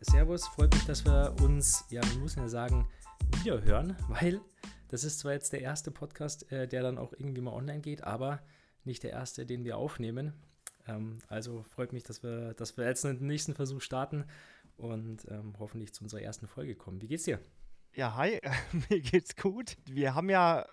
Servus, freut mich, dass wir uns, ja, wir müssen ja sagen, wieder hören, weil das ist zwar jetzt der erste Podcast, äh, der dann auch irgendwie mal online geht, aber nicht der erste, den wir aufnehmen. Ähm, also freut mich, dass wir, dass wir jetzt den nächsten Versuch starten und ähm, hoffentlich zu unserer ersten Folge kommen. Wie geht's dir? Ja, hi, mir geht's gut. Wir haben ja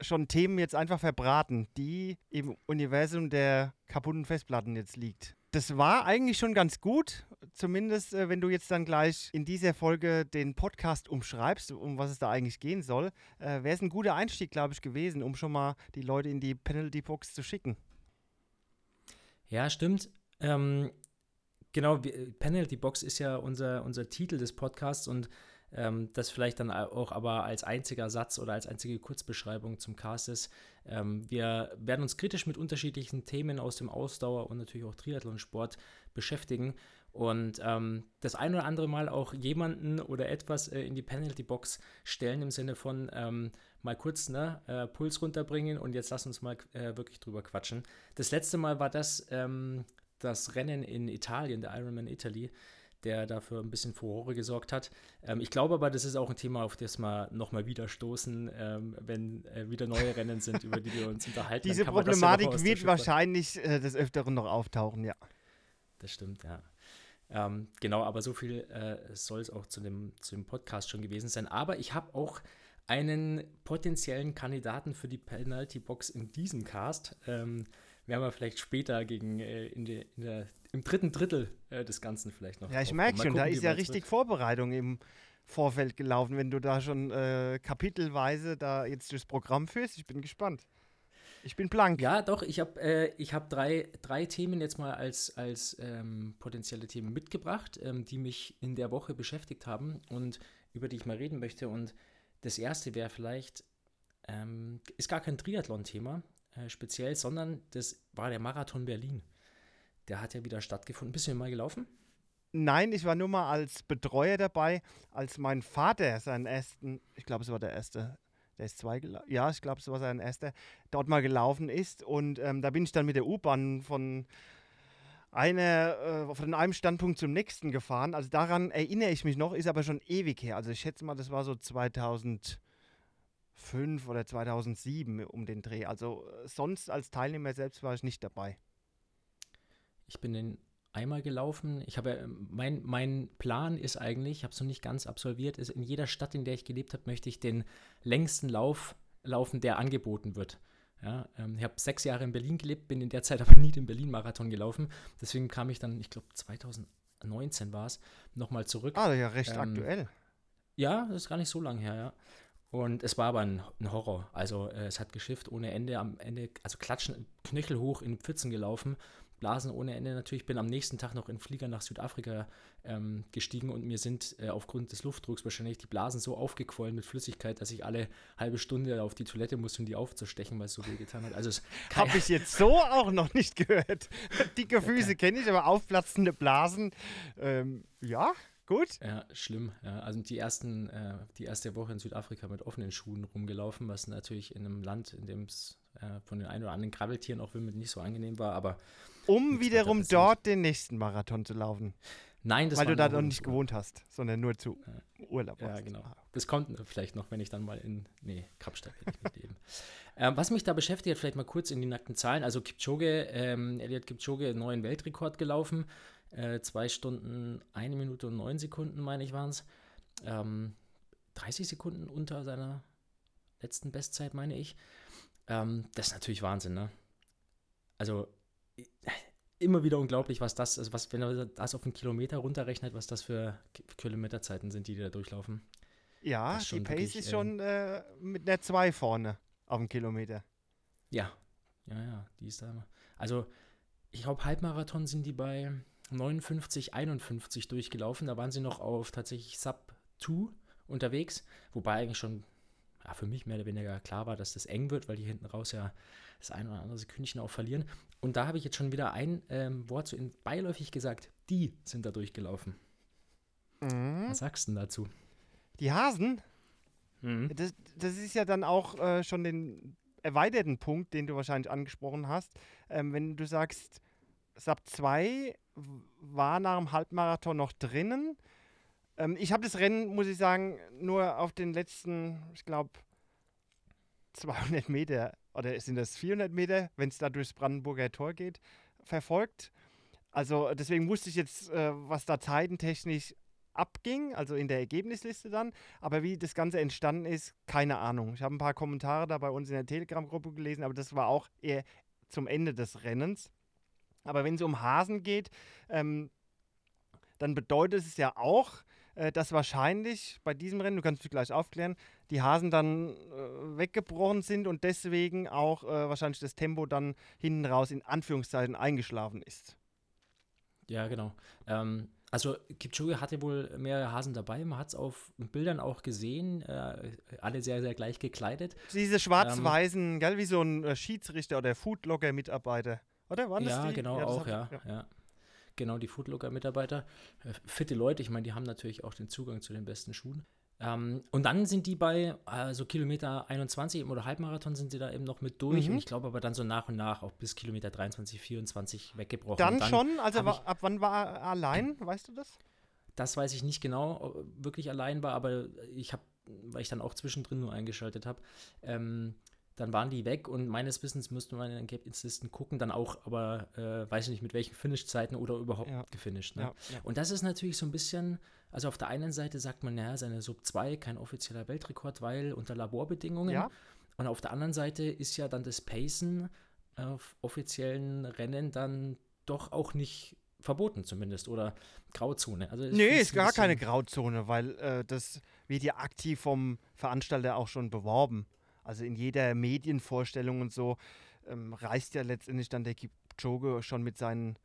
schon Themen jetzt einfach verbraten, die im Universum der kaputten Festplatten jetzt liegt. Das war eigentlich schon ganz gut, zumindest äh, wenn du jetzt dann gleich in dieser Folge den Podcast umschreibst, um was es da eigentlich gehen soll, äh, wäre es ein guter Einstieg, glaube ich, gewesen, um schon mal die Leute in die Penalty Box zu schicken. Ja, stimmt. Ähm, genau, Penalty Box ist ja unser, unser Titel des Podcasts und ähm, das vielleicht dann auch aber als einziger Satz oder als einzige Kurzbeschreibung zum Cast ist. Ähm, wir werden uns kritisch mit unterschiedlichen Themen aus dem Ausdauer und natürlich auch Triathlonsport beschäftigen und ähm, das ein oder andere Mal auch jemanden oder etwas äh, in die Penalty Box stellen im Sinne von ähm, mal kurz ne, äh, Puls runterbringen und jetzt lass uns mal äh, wirklich drüber quatschen. Das letzte Mal war das ähm, das Rennen in Italien, der Ironman Italy der dafür ein bisschen Furore gesorgt hat. Ähm, ich glaube aber, das ist auch ein Thema, auf das wir nochmal wieder stoßen, ähm, wenn äh, wieder neue Rennen sind, über die wir uns unterhalten. Diese Problematik ja wird wahrscheinlich äh, des Öfteren noch auftauchen, ja. Das stimmt, ja. Ähm, genau, aber so viel äh, soll es auch zu dem, zu dem Podcast schon gewesen sein. Aber ich habe auch einen potenziellen Kandidaten für die Penalty Box in diesem Cast. Ähm, werden wir vielleicht später gegen äh, in, de, in der, im dritten Drittel äh, des Ganzen vielleicht noch. Ja, ich merke schon, gucken, da ist ja richtig wird. Vorbereitung im Vorfeld gelaufen, wenn du da schon äh, kapitelweise da jetzt durchs Programm führst. Ich bin gespannt. Ich bin blank. Ja, doch, ich habe äh, hab drei, drei Themen jetzt mal als, als ähm, potenzielle Themen mitgebracht, ähm, die mich in der Woche beschäftigt haben und über die ich mal reden möchte. Und das erste wäre vielleicht, ähm, ist gar kein Triathlon-Thema, äh, speziell, sondern das war der Marathon Berlin. Der hat ja wieder stattgefunden. Bist du mal gelaufen? Nein, ich war nur mal als Betreuer dabei, als mein Vater seinen ersten, ich glaube, es war der erste, der ist zwei gelaufen, ja, ich glaube, es war sein erster, dort mal gelaufen ist. Und ähm, da bin ich dann mit der U-Bahn von äh, von einem Standpunkt zum nächsten gefahren. Also daran erinnere ich mich noch, ist aber schon ewig her. Also ich schätze mal, das war so 2000. 2005 oder 2007 um den Dreh. Also äh, sonst als Teilnehmer selbst war ich nicht dabei. Ich bin den einmal gelaufen. Ich habe mein, mein Plan ist eigentlich, ich habe es noch nicht ganz absolviert, ist in jeder Stadt, in der ich gelebt habe, möchte ich den längsten Lauf laufen, der angeboten wird. Ja, ähm, ich habe sechs Jahre in Berlin gelebt, bin in der Zeit aber nie den Berlin-Marathon gelaufen. Deswegen kam ich dann, ich glaube 2019 war es, nochmal zurück. Ah, ja, recht ähm, aktuell. Ja, das ist gar nicht so lange her, ja. Und es war aber ein, ein Horror. Also äh, es hat geschifft ohne Ende. Am Ende, also klatschen, Knöchel hoch in Pfützen gelaufen, Blasen ohne Ende natürlich. Bin am nächsten Tag noch in Flieger nach Südafrika ähm, gestiegen und mir sind äh, aufgrund des Luftdrucks wahrscheinlich die Blasen so aufgequollen mit Flüssigkeit, dass ich alle halbe Stunde auf die Toilette musste, um die aufzustechen, weil es so weh getan hat. Also habe ich jetzt so auch noch nicht gehört. Dicke Füße kenne ich, aber aufplatzende Blasen, ähm, ja. Gut. Ja, schlimm. Ja, also die ersten, äh, die erste Woche in Südafrika mit offenen Schuhen rumgelaufen, was natürlich in einem Land, in dem es äh, von den ein oder anderen Krabbeltieren auch nicht so angenehm war, aber. Um wiederum dort den nächsten Marathon zu laufen. Nein, das Weil du da noch nicht gewohnt hast, sondern nur zu ja. Urlaub. Ja, genau. Das kommt vielleicht noch, wenn ich dann mal in. Nee, Kapstadt werde ich mitleben. ähm, was mich da beschäftigt, vielleicht mal kurz in die nackten Zahlen. Also Kipchoge, ähm, Elliot Kipchoge, einen neuen Weltrekord gelaufen. Äh, zwei Stunden, eine Minute und neun Sekunden, meine ich, waren es. Ähm, 30 Sekunden unter seiner letzten Bestzeit, meine ich. Ähm, das ist natürlich Wahnsinn, ne? Also immer wieder unglaublich, was das, also was, wenn er das auf einen Kilometer runterrechnet, was das für Kilometerzeiten sind, die, die da durchlaufen. Ja, die Pace wirklich, ist schon äh, mit einer 2 vorne auf dem Kilometer. Ja, ja, ja, die ist da. Also, ich glaube, Halbmarathon sind die bei 59, 51 durchgelaufen. Da waren sie noch auf tatsächlich Sub 2 unterwegs, wobei eigentlich schon ja, für mich mehr oder weniger klar war, dass das eng wird, weil die hinten raus ja das ein oder andere Sekündchen auch verlieren. Und da habe ich jetzt schon wieder ein ähm, Wort so in beiläufig gesagt. Die sind da durchgelaufen. Mhm. Was sagst du denn dazu? Die Hasen? Mhm. Das, das, ist ja dann auch äh, schon den erweiterten Punkt, den du wahrscheinlich angesprochen hast. Ähm, wenn du sagst, Sub 2 war nach dem Halbmarathon noch drinnen. Ähm, ich habe das Rennen, muss ich sagen, nur auf den letzten, ich glaube, 200 Meter oder sind das 400 Meter, wenn es da durchs Brandenburger Tor geht, verfolgt. Also deswegen wusste ich jetzt, äh, was da zeitentechnisch abging, also in der Ergebnisliste dann. Aber wie das Ganze entstanden ist, keine Ahnung. Ich habe ein paar Kommentare da bei uns in der Telegram-Gruppe gelesen, aber das war auch eher zum Ende des Rennens. Aber wenn es um Hasen geht, ähm, dann bedeutet es ja auch, äh, dass wahrscheinlich bei diesem Rennen, du kannst dich gleich aufklären, die Hasen dann äh, weggebrochen sind und deswegen auch äh, wahrscheinlich das Tempo dann hinten raus in Anführungszeichen eingeschlafen ist. Ja, genau. Ähm, also Kipchoge hatte wohl mehrere Hasen dabei. Man hat es auf Bildern auch gesehen. Äh, alle sehr, sehr gleich gekleidet. Diese schwarz-weißen, ähm, gell, wie so ein äh, Schiedsrichter oder Foodlogger-Mitarbeiter. Oder? Waren das ja, die? genau, ja, auch, ja, ja. ja. Genau, die Foodlogger-Mitarbeiter. Äh, fitte Leute, ich meine, die haben natürlich auch den Zugang zu den besten Schuhen. Ähm, und dann sind die bei also Kilometer 21 oder Halbmarathon sind sie da eben noch mit durch. Mhm. Und ich glaube aber dann so nach und nach auch bis Kilometer 23, 24 weggebrochen. Dann, dann schon? Also war, ab wann war er allein? Weißt du das? Das weiß ich nicht genau, wirklich allein war, aber ich habe, weil ich dann auch zwischendrin nur eingeschaltet habe, ähm, dann waren die weg und meines Wissens müsste man in den Ergebnislisten gucken, dann auch, aber äh, weiß ich nicht mit welchen Finish-Zeiten oder überhaupt ja. gefinisht. Ne? Ja, ja. Und das ist natürlich so ein bisschen, also auf der einen Seite sagt man, naja, seine Sub 2 kein offizieller Weltrekord, weil unter Laborbedingungen. Und auf der anderen Seite ist ja dann das Pacen auf offiziellen Rennen dann doch auch nicht verboten zumindest oder Grauzone. Also nee, ist gar keine Grauzone, weil äh, das wird ja aktiv vom Veranstalter auch schon beworben. Also in jeder Medienvorstellung und so ähm, reist ja letztendlich dann der Kipchoge schon mit seinen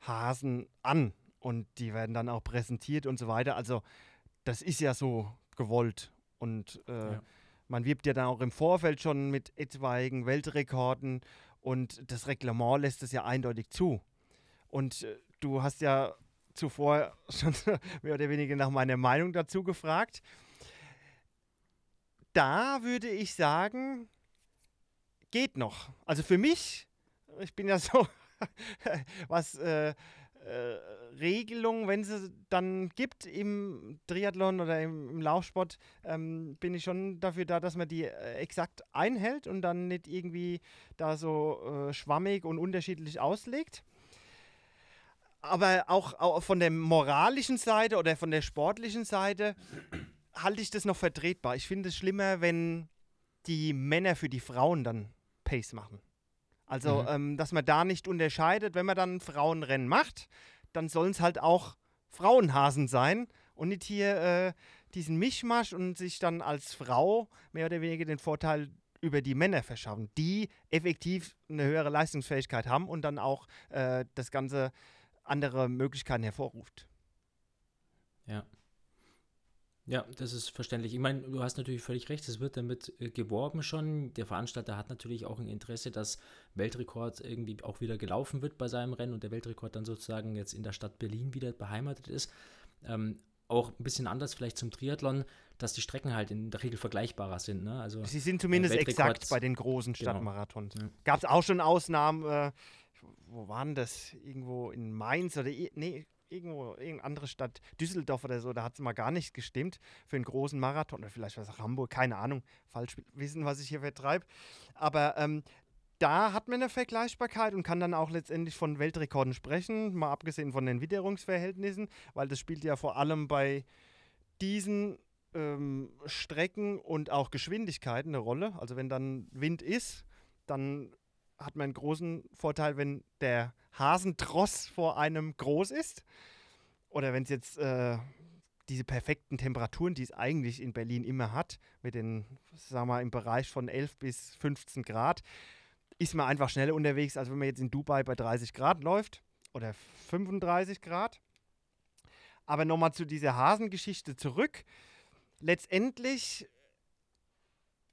Hasen an und die werden dann auch präsentiert und so weiter. Also das ist ja so gewollt und äh, ja. man wirbt ja dann auch im Vorfeld schon mit etwaigen Weltrekorden und das Reglement lässt es ja eindeutig zu. Und äh, du hast ja zuvor schon mehr oder weniger nach meiner Meinung dazu gefragt. Da würde ich sagen, geht noch. Also für mich, ich bin ja so, was äh, äh, Regelung, wenn es dann gibt im Triathlon oder im, im Laufsport, ähm, bin ich schon dafür da, dass man die äh, exakt einhält und dann nicht irgendwie da so äh, schwammig und unterschiedlich auslegt. Aber auch, auch von der moralischen Seite oder von der sportlichen Seite halte ich das noch vertretbar. Ich finde es schlimmer, wenn die Männer für die Frauen dann Pace machen. Also, mhm. ähm, dass man da nicht unterscheidet, wenn man dann Frauenrennen macht, dann sollen es halt auch Frauenhasen sein und nicht hier äh, diesen Mischmasch und sich dann als Frau mehr oder weniger den Vorteil über die Männer verschaffen, die effektiv eine höhere Leistungsfähigkeit haben und dann auch äh, das Ganze andere Möglichkeiten hervorruft. Ja. Ja, das ist verständlich. Ich meine, du hast natürlich völlig recht, es wird damit äh, geworben schon. Der Veranstalter hat natürlich auch ein Interesse, dass Weltrekord irgendwie auch wieder gelaufen wird bei seinem Rennen und der Weltrekord dann sozusagen jetzt in der Stadt Berlin wieder beheimatet ist. Ähm, auch ein bisschen anders vielleicht zum Triathlon, dass die Strecken halt in der Regel vergleichbarer sind. Ne? Also, Sie sind zumindest exakt bei den großen genau. Stadtmarathons. Genau. Ja. Gab es auch schon Ausnahmen, äh, wo waren das? Irgendwo in Mainz oder, nee, irgendwo, irgendeine andere Stadt, Düsseldorf oder so, da hat es mal gar nicht gestimmt für einen großen Marathon oder vielleicht was Hamburg, keine Ahnung, falsch wissen, was ich hier vertreibe. Aber ähm, da hat man eine Vergleichbarkeit und kann dann auch letztendlich von Weltrekorden sprechen, mal abgesehen von den Witterungsverhältnissen, weil das spielt ja vor allem bei diesen ähm, Strecken und auch Geschwindigkeiten eine Rolle. Also wenn dann Wind ist, dann hat man einen großen Vorteil, wenn der Hasentross vor einem groß ist. Oder wenn es jetzt äh, diese perfekten Temperaturen, die es eigentlich in Berlin immer hat, mit den, sagen wir mal, im Bereich von 11 bis 15 Grad, ist man einfach schneller unterwegs, als wenn man jetzt in Dubai bei 30 Grad läuft oder 35 Grad. Aber nochmal zu dieser Hasengeschichte zurück. Letztendlich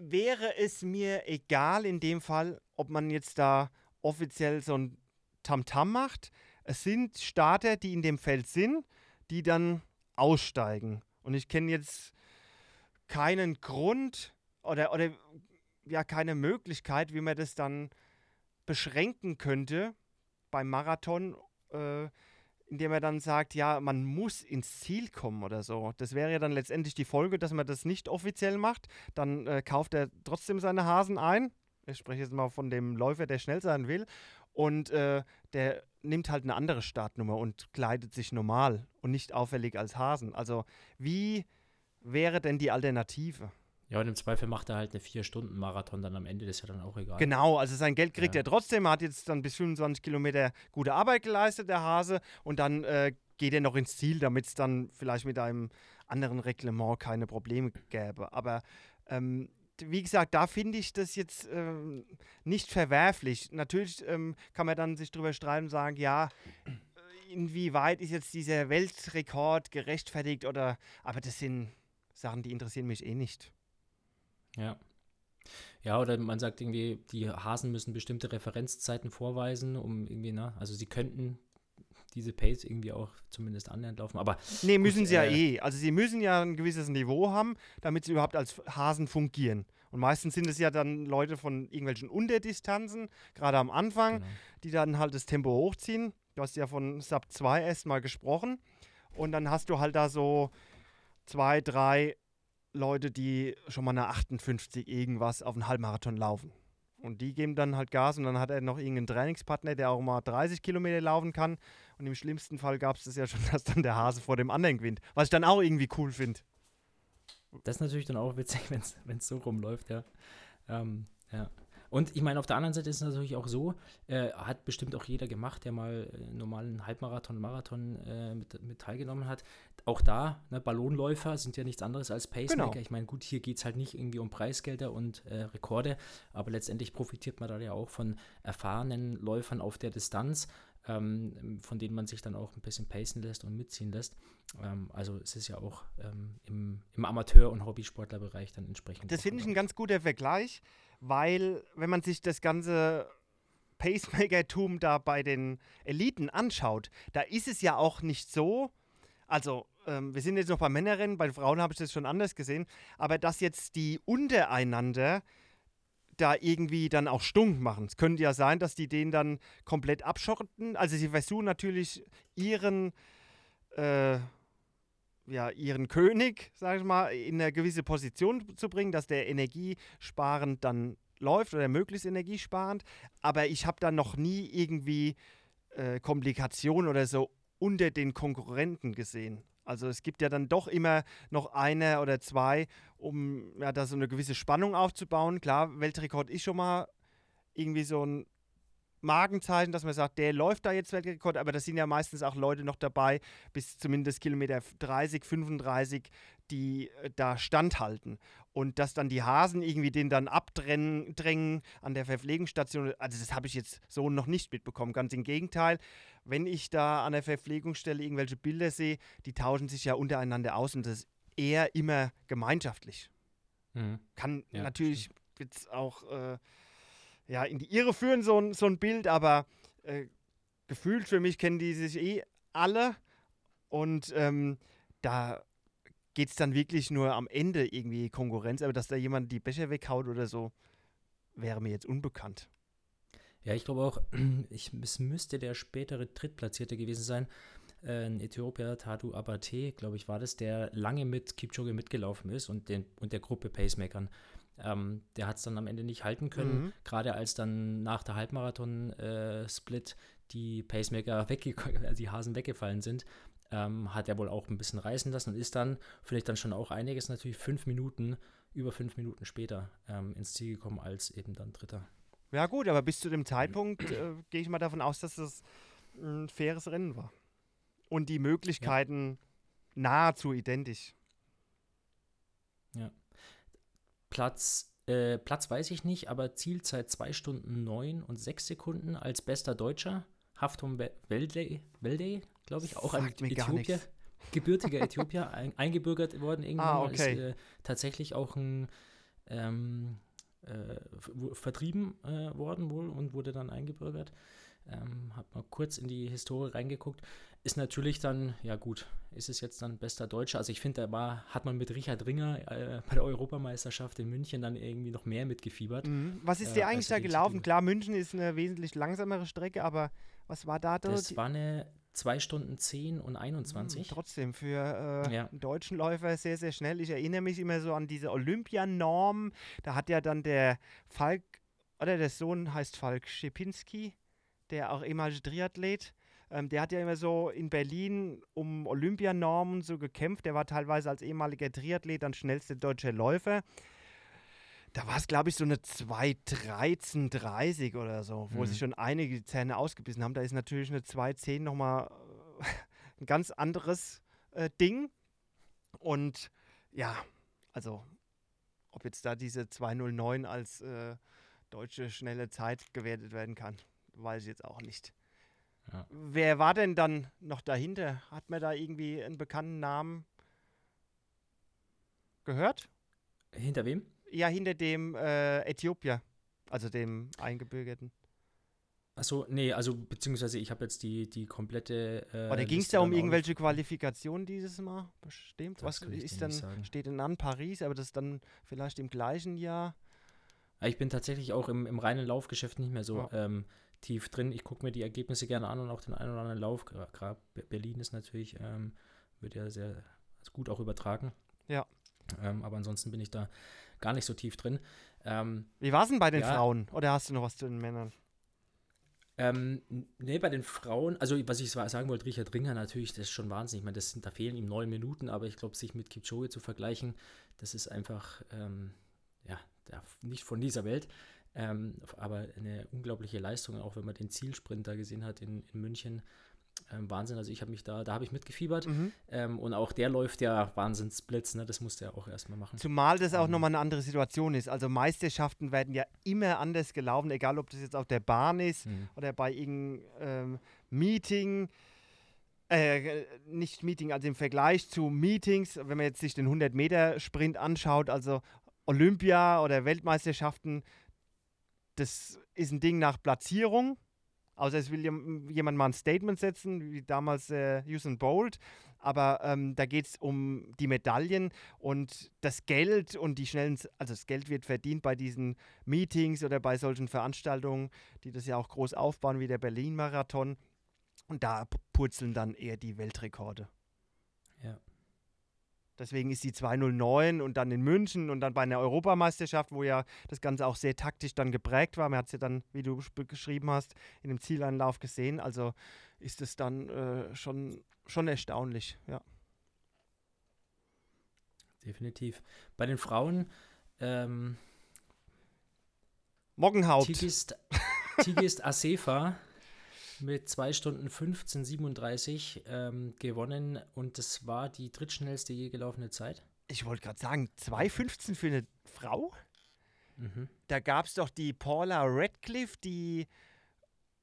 wäre es mir egal in dem Fall, ob man jetzt da offiziell so ein Tamtam macht. Es sind Starter, die in dem Feld sind, die dann aussteigen. Und ich kenne jetzt keinen Grund oder, oder ja keine Möglichkeit, wie man das dann beschränken könnte beim Marathon äh, indem er dann sagt, ja, man muss ins Ziel kommen oder so. Das wäre ja dann letztendlich die Folge, dass man das nicht offiziell macht. Dann äh, kauft er trotzdem seine Hasen ein. Ich spreche jetzt mal von dem Läufer, der schnell sein will. Und äh, der nimmt halt eine andere Startnummer und kleidet sich normal und nicht auffällig als Hasen. Also wie wäre denn die Alternative? Ja, und im Zweifel macht er halt eine Vier-Stunden-Marathon dann am Ende, das ist ja dann auch egal. Genau, also sein Geld kriegt ja. er trotzdem. Er hat jetzt dann bis 25 Kilometer gute Arbeit geleistet, der Hase. Und dann äh, geht er noch ins Ziel, damit es dann vielleicht mit einem anderen Reglement keine Probleme gäbe. Aber ähm, wie gesagt, da finde ich das jetzt ähm, nicht verwerflich. Natürlich ähm, kann man dann sich drüber streiten und sagen, ja, inwieweit ist jetzt dieser Weltrekord gerechtfertigt oder, aber das sind Sachen, die interessieren mich eh nicht. Ja. Ja, oder man sagt irgendwie, die Hasen müssen bestimmte Referenzzeiten vorweisen, um irgendwie, ne, also sie könnten diese Pace irgendwie auch zumindest annähernd laufen, aber. Nee, müssen gut, sie äh, ja eh. Also sie müssen ja ein gewisses Niveau haben, damit sie überhaupt als Hasen fungieren. Und meistens sind es ja dann Leute von irgendwelchen Unterdistanzen, gerade am Anfang, genau. die dann halt das Tempo hochziehen. Du hast ja von Sub 2 erstmal gesprochen. Und dann hast du halt da so zwei, drei Leute, die schon mal eine 58 irgendwas auf einen Halbmarathon laufen. Und die geben dann halt Gas und dann hat er noch irgendeinen Trainingspartner, der auch mal 30 Kilometer laufen kann. Und im schlimmsten Fall gab es das ja schon, dass dann der Hase vor dem anderen gewinnt. Was ich dann auch irgendwie cool finde. Das ist natürlich dann auch witzig, wenn es so rumläuft, ja. Ähm, ja. Und ich meine, auf der anderen Seite ist es natürlich auch so, äh, hat bestimmt auch jeder gemacht, der mal einen normalen Halbmarathon, Marathon äh, mit, mit, teilgenommen hat. Auch da, ne, Ballonläufer sind ja nichts anderes als Pacemaker. Genau. Ich meine, gut, hier geht es halt nicht irgendwie um Preisgelder und äh, Rekorde, aber letztendlich profitiert man da ja auch von erfahrenen Läufern auf der Distanz. Ähm, von denen man sich dann auch ein bisschen pacen lässt und mitziehen lässt. Ähm, also es ist ja auch ähm, im, im Amateur- und Hobbysportlerbereich dann entsprechend. Das finde ich ein ganz guter Vergleich, weil wenn man sich das ganze Pacemaker-Tum da bei den Eliten anschaut, da ist es ja auch nicht so, also ähm, wir sind jetzt noch bei Männerrennen, bei Frauen habe ich das schon anders gesehen, aber dass jetzt die untereinander da irgendwie dann auch stunk machen. Es könnte ja sein, dass die den dann komplett abschotten. Also sie versuchen natürlich ihren, äh, ja, ihren König, sage ich mal, in eine gewisse Position zu bringen, dass der energiesparend dann läuft oder möglichst energiesparend. Aber ich habe da noch nie irgendwie äh, Komplikationen oder so unter den Konkurrenten gesehen. Also es gibt ja dann doch immer noch eine oder zwei, um ja, da so eine gewisse Spannung aufzubauen. Klar, Weltrekord ist schon mal irgendwie so ein Magenzeichen, dass man sagt, der läuft da jetzt Weltrekord, aber da sind ja meistens auch Leute noch dabei, bis zumindest Kilometer 30, 35, die äh, da standhalten. Und dass dann die Hasen irgendwie den dann abdrängen an der Verpflegungsstation, also das habe ich jetzt so noch nicht mitbekommen. Ganz im Gegenteil, wenn ich da an der Verpflegungsstelle irgendwelche Bilder sehe, die tauschen sich ja untereinander aus und das ist eher immer gemeinschaftlich. Mhm. Kann ja, natürlich jetzt auch äh, ja, in die Irre führen, so ein, so ein Bild, aber äh, gefühlt für mich kennen die sich eh alle und ähm, da geht es dann wirklich nur am Ende irgendwie Konkurrenz, aber dass da jemand die Becher weghaut oder so, wäre mir jetzt unbekannt. Ja, ich glaube auch, ich, es müsste der spätere Drittplatzierte gewesen sein. Äh, ein Äthiopier, Tatu Abate, glaube ich, war das, der lange mit Kipchoge mitgelaufen ist und, den, und der Gruppe Pacemakern. Ähm, der hat es dann am Ende nicht halten können, mhm. gerade als dann nach der Halbmarathon-Split äh, die Pacemaker, also die Hasen weggefallen sind, ähm, hat er wohl auch ein bisschen reißen lassen und ist dann, vielleicht dann schon auch einiges, natürlich fünf Minuten, über fünf Minuten später ähm, ins Ziel gekommen als eben dann Dritter. Ja gut, aber bis zu dem Zeitpunkt äh, gehe ich mal davon aus, dass es ein faires Rennen war. Und die Möglichkeiten ja. nahezu identisch. Ja. Platz, äh, Platz weiß ich nicht, aber Zielzeit 2 Stunden 9 und 6 Sekunden als bester Deutscher. Haftum Welde, glaube ich, auch Sagt ein Äthiopier, gebürtiger Äthiopier, ein, eingebürgert worden irgendwann. Ah, okay. Ist äh, tatsächlich auch ein ähm, äh, vertrieben äh, worden wohl und wurde dann eingebürgert. Ähm, hab mal kurz in die Historie reingeguckt. Ist natürlich dann, ja gut, ist es jetzt dann bester Deutscher? Also ich finde, da war, hat man mit Richard Ringer äh, bei der Europameisterschaft in München dann irgendwie noch mehr mitgefiebert. Mhm. Was ist dir äh, eigentlich da gelaufen? Klar, München ist eine wesentlich langsamere Strecke, aber was war da dort? Das war eine 2 Stunden 10 und Hm, 21. Trotzdem für äh, Ja. einen deutschen Läufer sehr, sehr schnell. Ich erinnere mich immer so an diese Olympianorm. Da hat ja dann der Falk, oder der Sohn heißt Falk Schipinski, der auch ehemalige Triathlet. Ähm, der hat ja immer so in Berlin um Olympianormen so gekämpft. Der war teilweise als ehemaliger Triathlet dann schnellster deutscher Läufer. Da war es, glaube ich, so eine 2.13.30 oder so, wo Mhm. sich schon einige die Zähne ausgebissen haben. Da ist natürlich eine 2.10 nochmal äh, ein ganz anderes äh, Ding. Und ja, also ob jetzt da diese 209 als äh, deutsche schnelle Zeit gewertet werden kann, weiß ich jetzt auch nicht. Ja. Wer war denn dann noch dahinter? Hat man da irgendwie einen bekannten Namen gehört? Hinter wem? Ja, hinter dem äh, Äthiopier, also dem Eingebürgerten. Achso, nee, also beziehungsweise ich habe jetzt die, die komplette. Äh, Oder ging es da um irgendwelche Qualifikationen dieses Mal? Bestimmt. Das Was ist dann, steht denn an Paris, aber das ist dann vielleicht im gleichen Jahr. Ja, Ich bin tatsächlich auch im, im reinen Laufgeschäft nicht mehr so Ja. ähm, tief drin. Ich gucke mir die Ergebnisse gerne an und auch den einen oder anderen Lauf. Gerade Berlin ist natürlich, ähm, wird ja sehr gut auch übertragen. Ja. Ähm, aber ansonsten bin ich da gar nicht so tief drin. Ähm, Wie war es denn bei den Ja. Frauen? Oder hast du noch was zu den Männern? ähm, n- nee, bei den Frauen, also was ich sa- sagen wollte, Richard Ringer natürlich, das ist schon Wahnsinnig. Ich meine, das sind, da fehlen ihm neun Minuten, aber ich glaube, sich mit Kipchoge zu vergleichen, das ist einfach, ähm, ja, der, nicht von dieser Welt. Ähm, aber eine unglaubliche Leistung, auch wenn man den Zielsprint da gesehen hat in, in München. Ähm, Wahnsinn, also ich habe mich da, da habe ich mitgefiebert. Mhm. Ähm, und auch der läuft ja Wahnsinnsblitz, ne? Das musste er auch erstmal machen. Zumal das auch Ähm. nochmal eine andere Situation ist. Also Meisterschaften werden ja immer anders gelaufen, egal ob das jetzt auf der Bahn ist Mhm. oder bei irgendeinem ähm, Meeting. Äh, nicht Meeting, also im Vergleich zu Meetings, wenn man jetzt sich den 100-Meter-Sprint anschaut, also Olympia oder Weltmeisterschaften, das ist ein Ding nach Platzierung. Außer es will jem- jemand mal ein Statement setzen, wie damals äh, Usain Bolt. Aber ähm, da geht es um die Medaillen und das Geld und die schnellen, also das Geld wird verdient bei diesen Meetings oder bei solchen Veranstaltungen, die das ja auch groß aufbauen, wie der Berlin-Marathon. Und da purzeln dann eher die Weltrekorde. Ja. Deswegen ist die 209 und dann in München und dann bei einer Europameisterschaft, wo ja das Ganze auch sehr taktisch dann geprägt war. Man hat es ja dann, wie du sch- geschrieben hast, in dem Zieleinlauf gesehen. Also ist es dann äh, schon, schon erstaunlich. Ja. Definitiv. Bei den Frauen, ähm, Mockenhaupt. Tigist, Tigist Asefa mit 2 Stunden 15, 37 ähm, gewonnen und das war die drittschnellste je gelaufene Zeit. Ich wollte gerade sagen, 2,15 für eine Frau? Mhm. Da gab es doch die Paula Radcliffe, die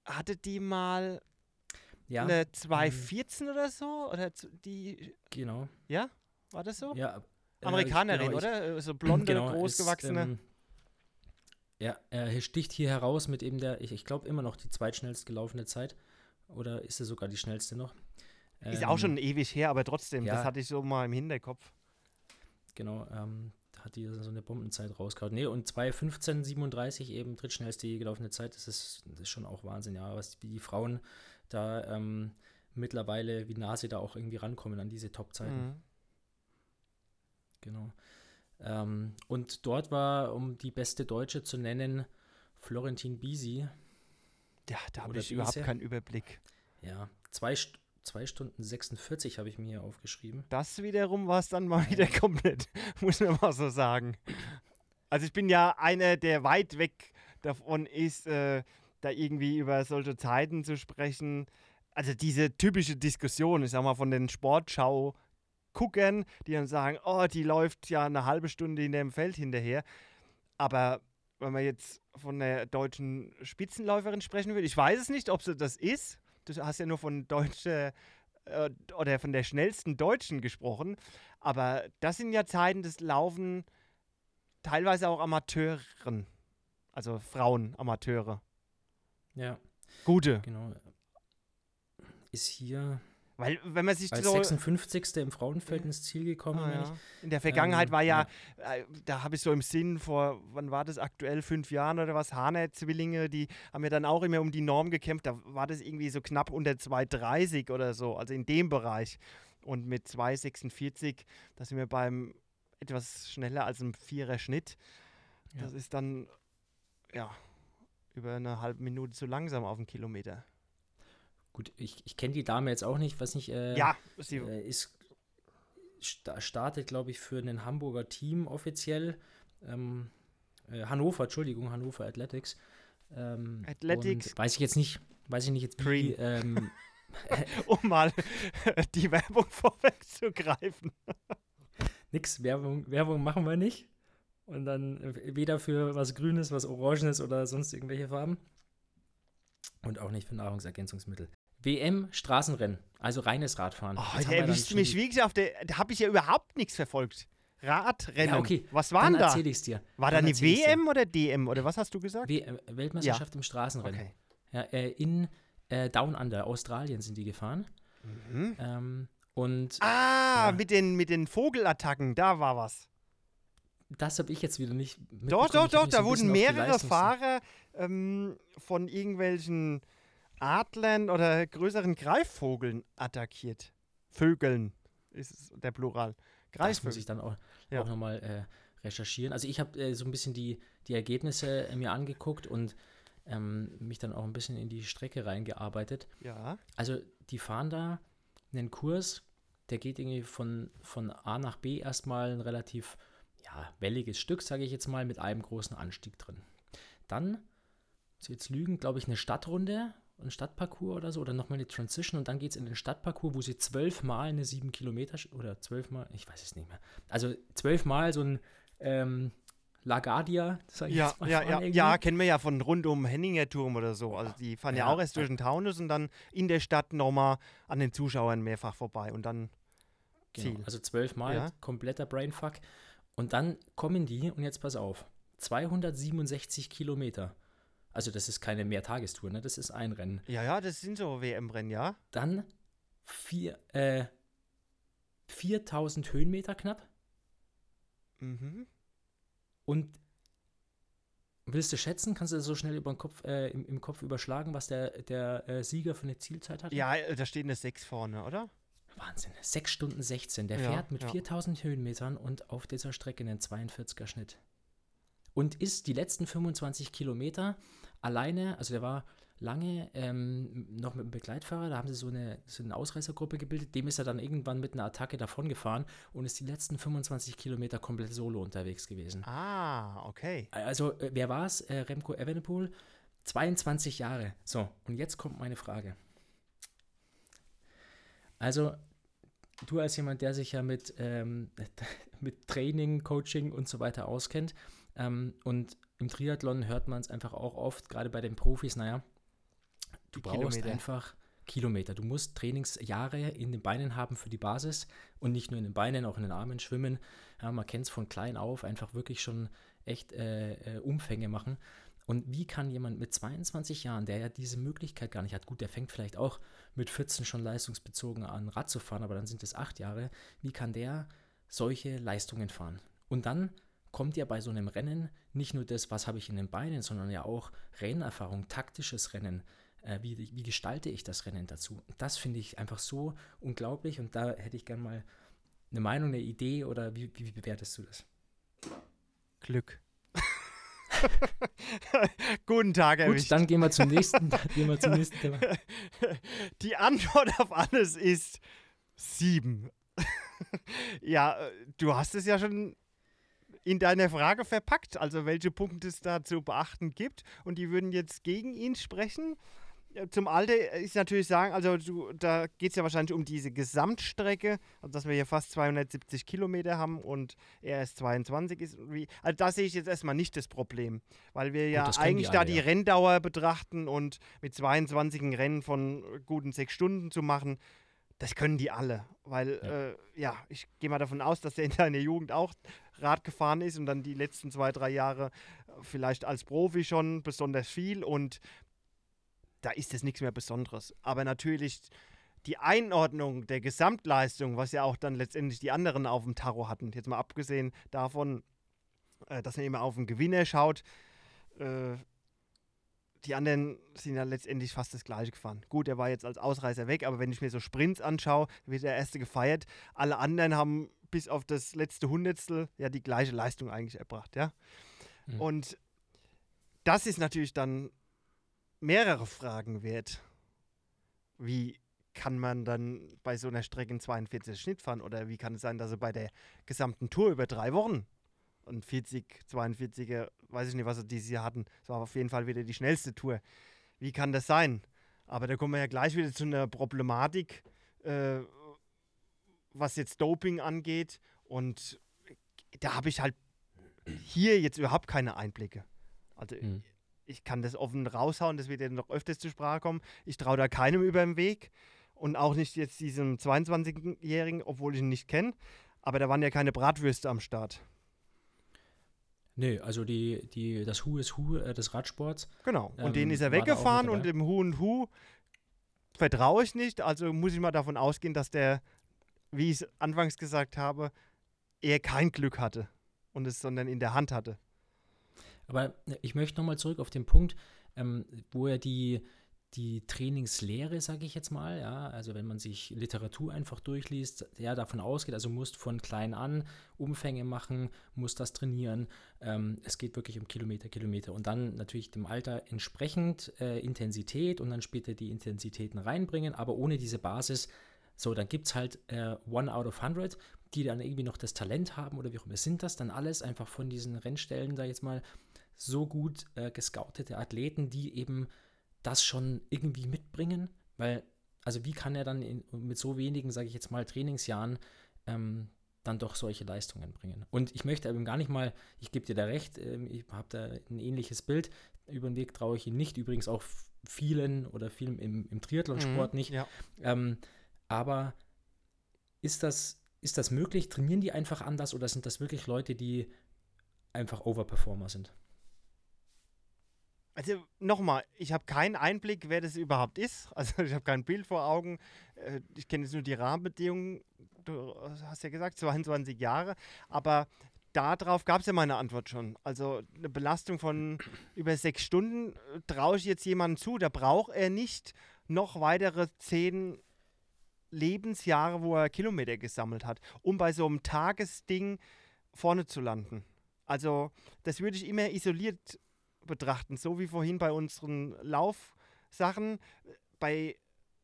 hatte die mal Ja, eine 2,14 oder so? Oder die, genau. ja? War das so? Ja, äh, Amerikanerin, genau, ich- oder? Äh, So blonde, genau, großgewachsene. Ist, ähm, ja, er sticht hier heraus mit eben der, ich, ich glaube immer noch die zweitschnellst gelaufene Zeit. Oder ist er sogar die schnellste noch? Ist auch Ähm, schon ewig her, aber trotzdem, ja. das hatte ich so mal im Hinterkopf. Genau, ähm, da hat die so eine Bombenzeit rausgehauen. Nee, und 2,15, 37 eben drittschnellste je gelaufene Zeit, das ist, das ist schon auch Wahnsinn, ja, was wie die Frauen da ähm, mittlerweile, wie nah sie da auch irgendwie rankommen an diese Top-Zeiten. Mhm. Genau. Ähm, und dort war, um die beste Deutsche zu nennen, Florentin Bisi. Ja, da habe ich überhaupt keinen Überblick. Ja, zwei, St zwei Stunden 46 habe ich mir hier aufgeschrieben. Das wiederum war es dann mal wieder komplett, muss man mal so sagen. Also ich bin ja einer, der weit weg davon ist, äh, da irgendwie über solche Zeiten zu sprechen. Also diese typische Diskussion, ich sag mal, von den Sportschau-Guckern, die dann sagen, oh, die läuft ja eine halbe Stunde in dem Feld hinterher. Aber wenn man jetzt von der deutschen Spitzenläuferin sprechen würde, ich weiß es nicht, ob sie das ist. Du hast ja nur von deutscher äh, oder von der schnellsten Deutschen gesprochen. Aber das sind ja Zeiten des Laufen teilweise auch Amateuren. Also Frauen, Amateure. Ja, Gute. genau. Ist hier Weil, wenn man sich Als so. 56. im Frauenfeld ins Ziel gekommen, Ah, ja. In der Vergangenheit Ähm, war ja, äh, da habe ich so im Sinn vor, wann war das aktuell, fünf Jahren oder was, Hane-Zwillinge, die haben ja dann auch immer um die Norm gekämpft, da war das irgendwie so knapp unter 2,30 oder so, also in dem Bereich. Und mit 2,46, da sind wir beim etwas schneller als einem Vierer Schnitt. Ja. Das ist dann, ja, über eine halbe Minute zu langsam auf einen Kilometer. Gut, ich, ich kenne die Dame jetzt auch nicht, was nicht. Äh, ja, sie, äh, ist sta startet, glaube ich, für ein Hamburger Team offiziell. Ähm, äh, Hannover, Entschuldigung, Hannover Athletics. Ähm, Athletics. Weiß ich jetzt nicht, weiß ich nicht jetzt wie. Ähm, um mal die Werbung vorwegzugreifen. nix, Werbung, Werbung machen wir nicht. Und dann äh, weder für was Grünes, was Orangenes oder sonst irgendwelche Farben. Und auch nicht für Nahrungsergänzungsmittel. WM Straßenrennen, also reines Radfahren. Oh, dann erwischt schon mich wirklich auf der. Da habe ich ja überhaupt nichts verfolgt. Radrennen. Ja, okay. Was war Dann da? erzähle ich es dir. War da dann eine ich's dir. WM oder DM oder was hast du gesagt? W äh, Weltmeisterschaft im Straßenrennen. Okay. Ja, äh, in äh, Down Under, Australien sind die gefahren. Mhm. Ähm, und Ah, Ja. mit, den, mit den Vogelattacken, da war was. das habe ich jetzt wieder nicht Doch, mitbekommen. doch, doch, so da wurden mehrere Fahrer ähm, von irgendwelchen Adlern oder größeren Greifvogeln attackiert. Vögeln ist der Plural. Das muss ich Greifvögel. dann auch, Ja. auch nochmal äh, recherchieren. Also ich habe äh, so ein bisschen die, die Ergebnisse äh, mir angeguckt und ähm, mich dann auch ein bisschen in die Strecke reingearbeitet. Ja. Also die fahren da einen Kurs, der geht irgendwie von, von A nach B erstmal ein relativ ja, welliges Stück, sage ich jetzt mal, mit einem großen Anstieg drin. Dann, jetzt lügen, glaube ich, eine Stadtrunde, ein Stadtparcours oder so, oder nochmal eine Transition und dann geht es in den Stadtparcours, wo sie zwölfmal eine sieben Kilometer oder zwölfmal, ich weiß es nicht mehr. Also zwölfmal so ein ähm, Lagardia, sage ich Ja, jetzt mal. ja, ja, irgendwie. ja, kennen wir ja von rund um Henninger Turm oder so. Also die fahren ja, Ja. auch erst durch den Taunus und dann in der Stadt nochmal an den Zuschauern mehrfach vorbei und dann Genau, Ziel. also zwölfmal, Ja. kompletter Brainfuck. Und dann kommen die, und jetzt pass auf, 267 Kilometer. Also das ist keine Mehrtagestour, ne? das ist ein Rennen. Ja, ja, das sind so WM-Rennen, ja. Dann vier, äh, 4000 Höhenmeter knapp. Mhm. Und willst du schätzen, kannst du das so schnell über den Kopf, äh, im, im Kopf überschlagen, was der, der äh, Sieger für eine Zielzeit hat? Ja, äh, da steht eine 6 vorne, oder? Wahnsinn. 6 Stunden 16. Der Ja, fährt mit ja. 4000 Höhenmetern und auf dieser Strecke einen 42er Schnitt. Und ist die letzten 25 Kilometer alleine, also der war lange ähm, noch mit einem Begleitfahrer, da haben sie so eine, so eine Ausreißergruppe gebildet, dem ist er dann irgendwann mit einer Attacke davongefahren und ist die letzten 25 Kilometer komplett solo unterwegs gewesen. Ah, okay. Also, äh, wer war es? Äh, Remco Evenepoel, 22 Jahre. So, und jetzt kommt meine Frage. Also, du als jemand, der sich ja mit, ähm, mit Training, Coaching und so weiter auskennt, ähm, und im Triathlon hört man es einfach auch oft, gerade bei den Profis, naja, du brauchst Kilometer. einfach Kilometer. Du musst Trainingsjahre in den Beinen haben für die Basis und nicht nur in den Beinen, auch in den Armen schwimmen. Ja, man kennt es von klein auf, einfach wirklich schon echt äh, äh, Umfänge machen. Und wie kann jemand mit 22 Jahren, der ja diese Möglichkeit gar nicht hat, gut, der fängt vielleicht auch mit 14 schon leistungsbezogen an, Rad zu fahren, aber dann sind es acht Jahre, wie kann der solche Leistungen fahren? Und dann kommt ja bei so einem Rennen nicht nur das, was habe ich in den Beinen, sondern ja auch Rennerfahrung, taktisches Rennen. Äh, wie, wie gestalte ich das Rennen dazu? Das finde ich einfach so unglaublich und da hätte ich gerne mal eine Meinung, eine Idee oder wie, wie, wie bewertest du das? Glück. Guten Tag, Gut, erwischt. dann gehen wir zum nächsten, gehen wir zum nächsten Thema. Die Antwort auf alles ist sieben. ja, äh, du hast es ja schon in deiner Frage verpackt, also welche Punkte es da zu beachten gibt. Und die würden jetzt gegen ihn sprechen. Ja, Zum Alter ist natürlich sagen, also du, da geht es ja wahrscheinlich um diese Gesamtstrecke, also dass wir hier fast 270 Kilometer haben und er erst 22 ist. Wie, also da sehe ich jetzt erstmal nicht das Problem, weil wir ja können die eigentlich da alle, die ja. Renndauer betrachten und mit 22 ein Rennen von guten sechs Stunden zu machen, das können die alle. Weil, ja, äh, ja ich gehe mal davon aus, dass er in seiner Jugend auch Rad gefahren ist und dann die letzten zwei, drei Jahre vielleicht als Profi schon besonders viel und da ist es nichts mehr Besonderes. Aber natürlich die Einordnung der Gesamtleistung, was ja auch dann letztendlich die anderen auf dem Tarot hatten, jetzt mal abgesehen davon, äh, dass man immer auf den Gewinner schaut, äh, die anderen sind ja letztendlich fast das gleiche gefahren. Gut, er war jetzt als Ausreißer weg, aber wenn ich mir so Sprints anschaue, wird der erste gefeiert. Alle anderen haben bis auf das letzte Hundertstel ja die gleiche Leistung eigentlich erbracht, ja. Mhm. Und das ist natürlich dann mehrere Fragen wert. Wie kann man dann bei so einer Strecke in 42 Schnitt fahren? Oder wie kann es sein, dass er bei der gesamten Tour über drei Wochen und 40, 42er, weiß ich nicht, was sie dieses Jahr hatten. Es war auf jeden Fall wieder die schnellste Tour. Wie kann das sein? Aber da kommen wir ja gleich wieder zu einer Problematik, äh, was jetzt Doping angeht. Und da habe ich halt hier jetzt überhaupt keine Einblicke. Also mhm. ich kann das offen raushauen, das wird ja noch öfters zur Sprache kommen. Ich traue da keinem über den Weg und auch nicht jetzt diesem 22-Jährigen, obwohl ich ihn nicht kenne. Aber da waren ja keine Bratwürste am Start. Nee, also die, die, das Hu ist Hu äh, des Radsports. Genau. Und ähm, den ist er weggefahren und dem Hu und Hu vertraue ich nicht. Also muss ich mal davon ausgehen, dass der, wie ich es anfangs gesagt habe, eher kein Glück hatte und es sondern in der Hand hatte. Aber äh, ich möchte nochmal zurück auf den Punkt, ähm, wo er die, die Trainingslehre, sage ich jetzt mal, ja, also wenn man sich Literatur einfach durchliest, der davon ausgeht, also musst von klein an Umfänge machen, muss das trainieren. Ähm, es geht wirklich um Kilometer, Kilometer. Und dann natürlich dem Alter entsprechend äh, Intensität und dann später die Intensitäten reinbringen, aber ohne diese Basis, so, dann gibt es halt äh, One out of 100, die dann irgendwie noch das Talent haben oder wie auch immer. Sind das dann alles einfach von diesen Rennstellen da jetzt mal so gut äh, gescoutete Athleten, die eben das schon irgendwie mitbringen? Weil, also wie kann er dann in, mit so wenigen, sage ich jetzt mal, Trainingsjahren ähm, dann doch solche Leistungen bringen? Und ich möchte eben gar nicht mal, ich gebe dir da recht, äh, ich habe da ein ähnliches Bild. Über den Weg traue ich ihn nicht, übrigens auch vielen oder vielen im, im Triathlonsport mhm, nicht. Ja. Ähm, aber ist das, ist das möglich? Trainieren die einfach anders oder sind das wirklich Leute, die einfach Overperformer sind? Also nochmal, ich habe keinen Einblick, wer das überhaupt ist. Also ich habe kein Bild vor Augen. Äh, ich kenne jetzt nur die Rahmenbedingungen. Du hast ja gesagt, 22 Jahre. Aber darauf gab es ja meine Antwort schon. Also eine Belastung von über sechs Stunden äh, traue ich jetzt jemandem zu. Da braucht er nicht noch weitere zehn Lebensjahre, wo er Kilometer gesammelt hat, um bei so einem Tagesding vorne zu landen. Also das würde ich immer isoliert betrachten. So wie vorhin bei unseren Laufsachen. Bei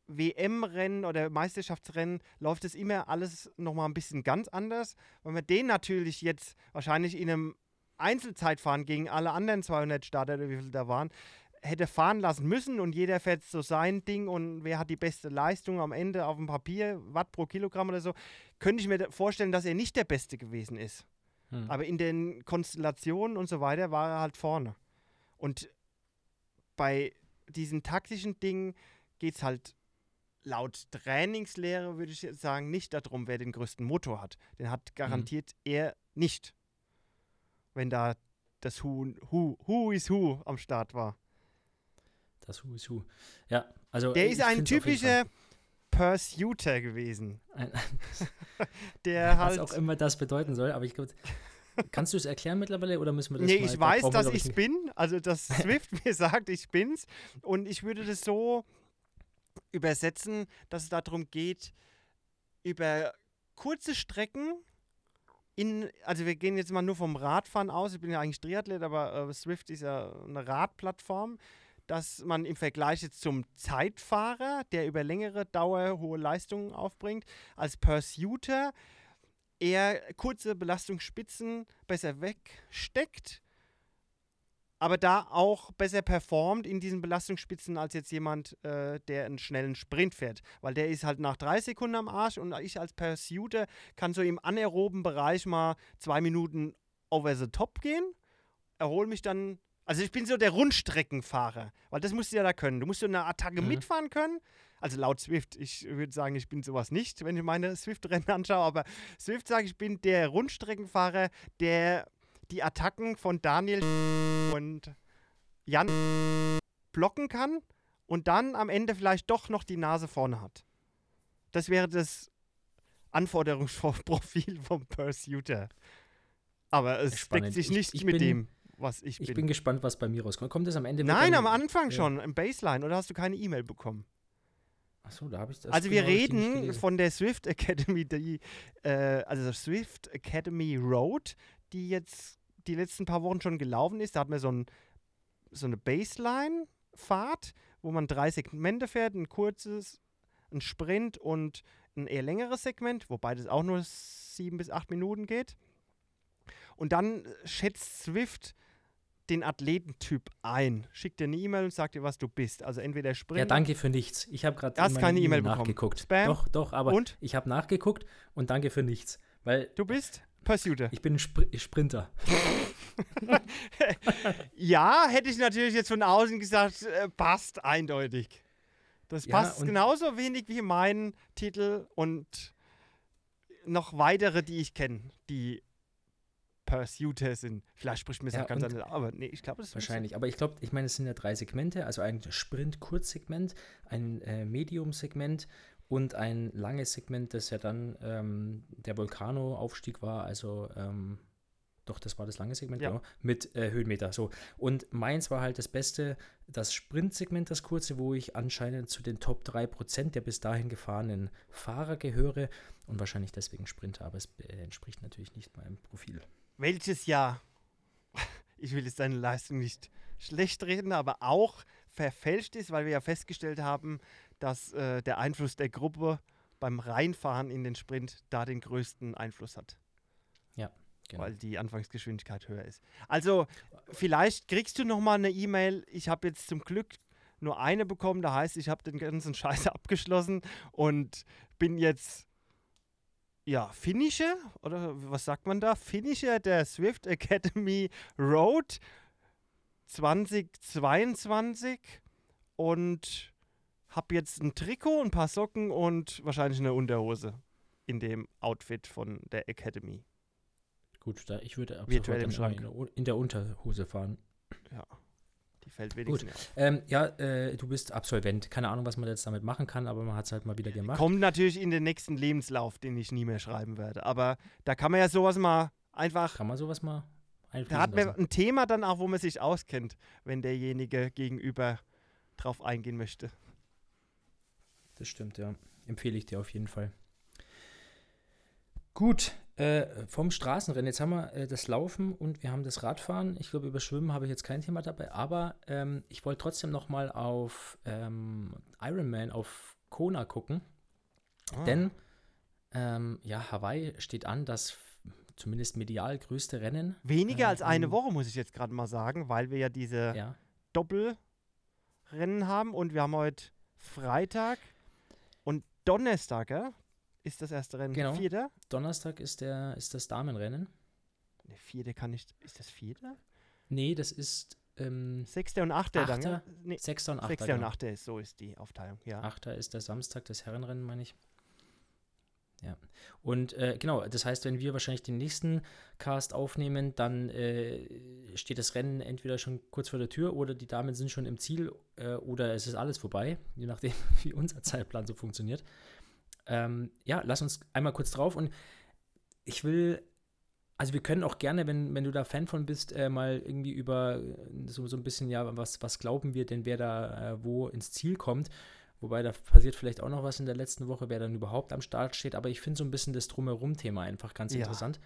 WM-Rennen oder Meisterschaftsrennen läuft es immer alles nochmal ein bisschen ganz anders. Wenn wir den natürlich jetzt wahrscheinlich in einem Einzelzeitfahren gegen alle anderen 200 Starter, wie viele da waren, hätte fahren lassen müssen und jeder fährt so sein Ding und wer hat die beste Leistung am Ende auf dem Papier, Watt pro Kilogramm oder so, könnte ich mir vorstellen, dass er nicht der Beste gewesen ist. Hm. Aber in den Konstellationen und so weiter war er halt vorne. Und bei diesen taktischen Dingen geht es halt laut Trainingslehre, würde ich jetzt sagen, nicht darum, wer den größten Motor hat. Den hat mhm. garantiert mhm. er nicht. Wenn da das Who, Who, Who is Who am Start war. Das Who is Who. Ja, also. Der ist ein typischer Pursuiter gewesen. der was halt. auch immer das bedeuten soll, aber ich glaube, Kannst du es erklären mittlerweile oder müssen wir das Nee, mal, ich weiß, da dass ich es bin. Also, dass Swift mir sagt, ich bin's. Und ich würde das so übersetzen, dass es darum geht, über kurze Strecken in, also wir gehen jetzt mal nur vom Radfahren aus. Ich bin ja eigentlich Triathlet, aber äh, Swift ist ja eine Radplattform, dass man im Vergleich jetzt zum Zeitfahrer, der über längere Dauer hohe Leistungen aufbringt, als Pursuiter eher kurze Belastungsspitzen besser wegsteckt, aber da auch besser performt in diesen Belastungsspitzen als jetzt jemand, äh, der einen schnellen Sprint fährt. Weil der ist halt nach drei Sekunden am Arsch und ich als Pursuiter kann so im anaeroben Bereich mal zwei Minuten over the top gehen, erhole mich dann. Also ich bin so der Rundstreckenfahrer, weil das musst du ja da können. Du musst so eine Attacke mhm. mitfahren können, also laut Swift, ich würde sagen, ich bin sowas nicht, wenn ich meine Swift-Rennen anschaue, aber Swift sagt, ich bin der Rundstreckenfahrer, der die Attacken von Daniel und Jan blocken kann und dann am Ende vielleicht doch noch die Nase vorne hat. das wäre das Anforderungsprofil vom Pursuiter. Aber es Spannend. deckt sich Ich- nicht ich mit bin- dem, was ich, Ich bin. bin gespannt, was bei mir rauskommt. Kommt das am Ende? Nein, am Anfang ja. schon, im Baseline. Oder hast du keine E-Mail bekommen? Achso, da habe ich das. also wir genau reden von der Swift Academy, die, äh, also Swift Academy Road, die jetzt die letzten paar Wochen schon gelaufen ist. Da hat man so, ein, so eine Baseline-Fahrt, wo man drei Segmente fährt, ein kurzes, ein Sprint und ein eher längeres Segment, wobei das auch nur sieben bis acht Minuten geht. Und dann schätzt Swift den Athletentyp ein, schickt dir eine E-Mail und sagt dir, was du bist. Also entweder Sprint. Ja, danke für nichts. Ich habe gerade keine E-Mail bekommen. nachgeguckt. Spam? Doch, doch, aber Und? ich habe nachgeguckt und danke für nichts. Weil Du bist Pursuiter. ich bin ein Spr Sprinter. Ja, hätte ich natürlich jetzt von außen gesagt, äh, passt eindeutig. Das Ja, passt und- genauso wenig wie mein Titel und noch weitere, die ich kenne, die Pursuiter sind. Vielleicht spricht mir das Ja, ganz anders, aber nee, ich glaube, das ist Wahrscheinlich. Aber ich glaube, ich meine, es sind ja drei Segmente, also ein Sprint-Kurzsegment, ein äh, Medium-Segment und ein langes Segment, das ja dann ähm, der Vulcano-Aufstieg war, also ähm, doch, das war das lange Segment, Ja. genau, mit äh, Höhenmeter. So. Und meins war halt das Beste, das Sprint-Segment, das kurze, wo ich anscheinend zu den Top 3% der bis dahin gefahrenen Fahrer gehöre und wahrscheinlich deswegen Sprinter, aber es äh, entspricht natürlich nicht meinem Profil. Welches Jahr? Ich will jetzt deine Leistung nicht schlecht reden, aber auch verfälscht ist, weil wir ja festgestellt haben, dass äh, der Einfluss der Gruppe beim Reinfahren in den Sprint da den größten Einfluss hat. Genau. weil die Anfangsgeschwindigkeit höher ist. Also, vielleicht kriegst du noch mal eine E-Mail. Ich habe jetzt zum Glück nur eine bekommen. Da heißt, ich habe den ganzen Scheiß abgeschlossen und bin jetzt ja, Finisher oder was sagt man da? Finisher der Swift Academy Road 2022 und habe jetzt ein Trikot, ein paar Socken und wahrscheinlich eine Unterhose in dem Outfit von der Academy. Gut, da, ich würde ab Virtuell sofort im dann immer Schrank. in der, U- in der Unterhose fahren. Die fällt wenigstens auf. Ähm, ja, äh, du bist Absolvent. Keine Ahnung, was man jetzt damit machen kann, aber man hat es halt mal wieder gemacht. Kommt natürlich in den nächsten Lebenslauf, den ich nie mehr schreiben werde. Aber da kann man ja sowas mal einfach. Kann man sowas mal Da einfließen hat man lassen? ein Thema dann auch, wo man sich auskennt, wenn derjenige gegenüber drauf eingehen möchte. Das stimmt, ja. Empfehle ich dir auf jeden Fall. Gut, äh, vom Straßenrennen. Jetzt haben wir äh, das Laufen und wir haben das Radfahren. Ich glaube, über Schwimmen habe ich jetzt kein Thema dabei, aber ähm, ich wollte trotzdem noch mal auf ähm, Ironman, auf Kona gucken. Ah. Denn ähm, ja, Hawaii steht an, das zumindest medial größte Rennen. Weniger äh, als eine im- Woche, muss ich jetzt gerade mal sagen, weil wir ja diese Ja, Doppelrennen haben und wir haben heute Freitag und Donnerstag, gell? Ist das erste Rennen. Genau. Vierte? Donnerstag ist, der, ist das Damenrennen. Ne, vierte kann nicht. Ist das vierte? Nee, das ist ähm, Sechster und achter dann, Achter. gell? Nee, Sechster und Achter. Sechster und genau. achter ist, so ist die Aufteilung, ja. Achter ist der Samstag, das Herrenrennen, meine ich. Ja. Und äh, genau, das heißt, wenn wir wahrscheinlich den nächsten Cast aufnehmen, dann äh, steht das Rennen entweder schon kurz vor der Tür oder die Damen sind schon im Ziel äh, oder es ist alles vorbei, je nachdem, wie unser Zeitplan so funktioniert. Ähm, ja, lass uns einmal kurz drauf und ich will, also wir können auch gerne, wenn, wenn du da Fan von bist, äh, mal irgendwie über äh, so, so ein bisschen, ja, was, was glauben wir denn, wer da äh, wo ins Ziel kommt. Wobei da passiert vielleicht auch noch was in der letzten Woche, wer dann überhaupt am Start steht. Aber ich finde so ein bisschen das Drumherum-Thema einfach ganz Ja. interessant.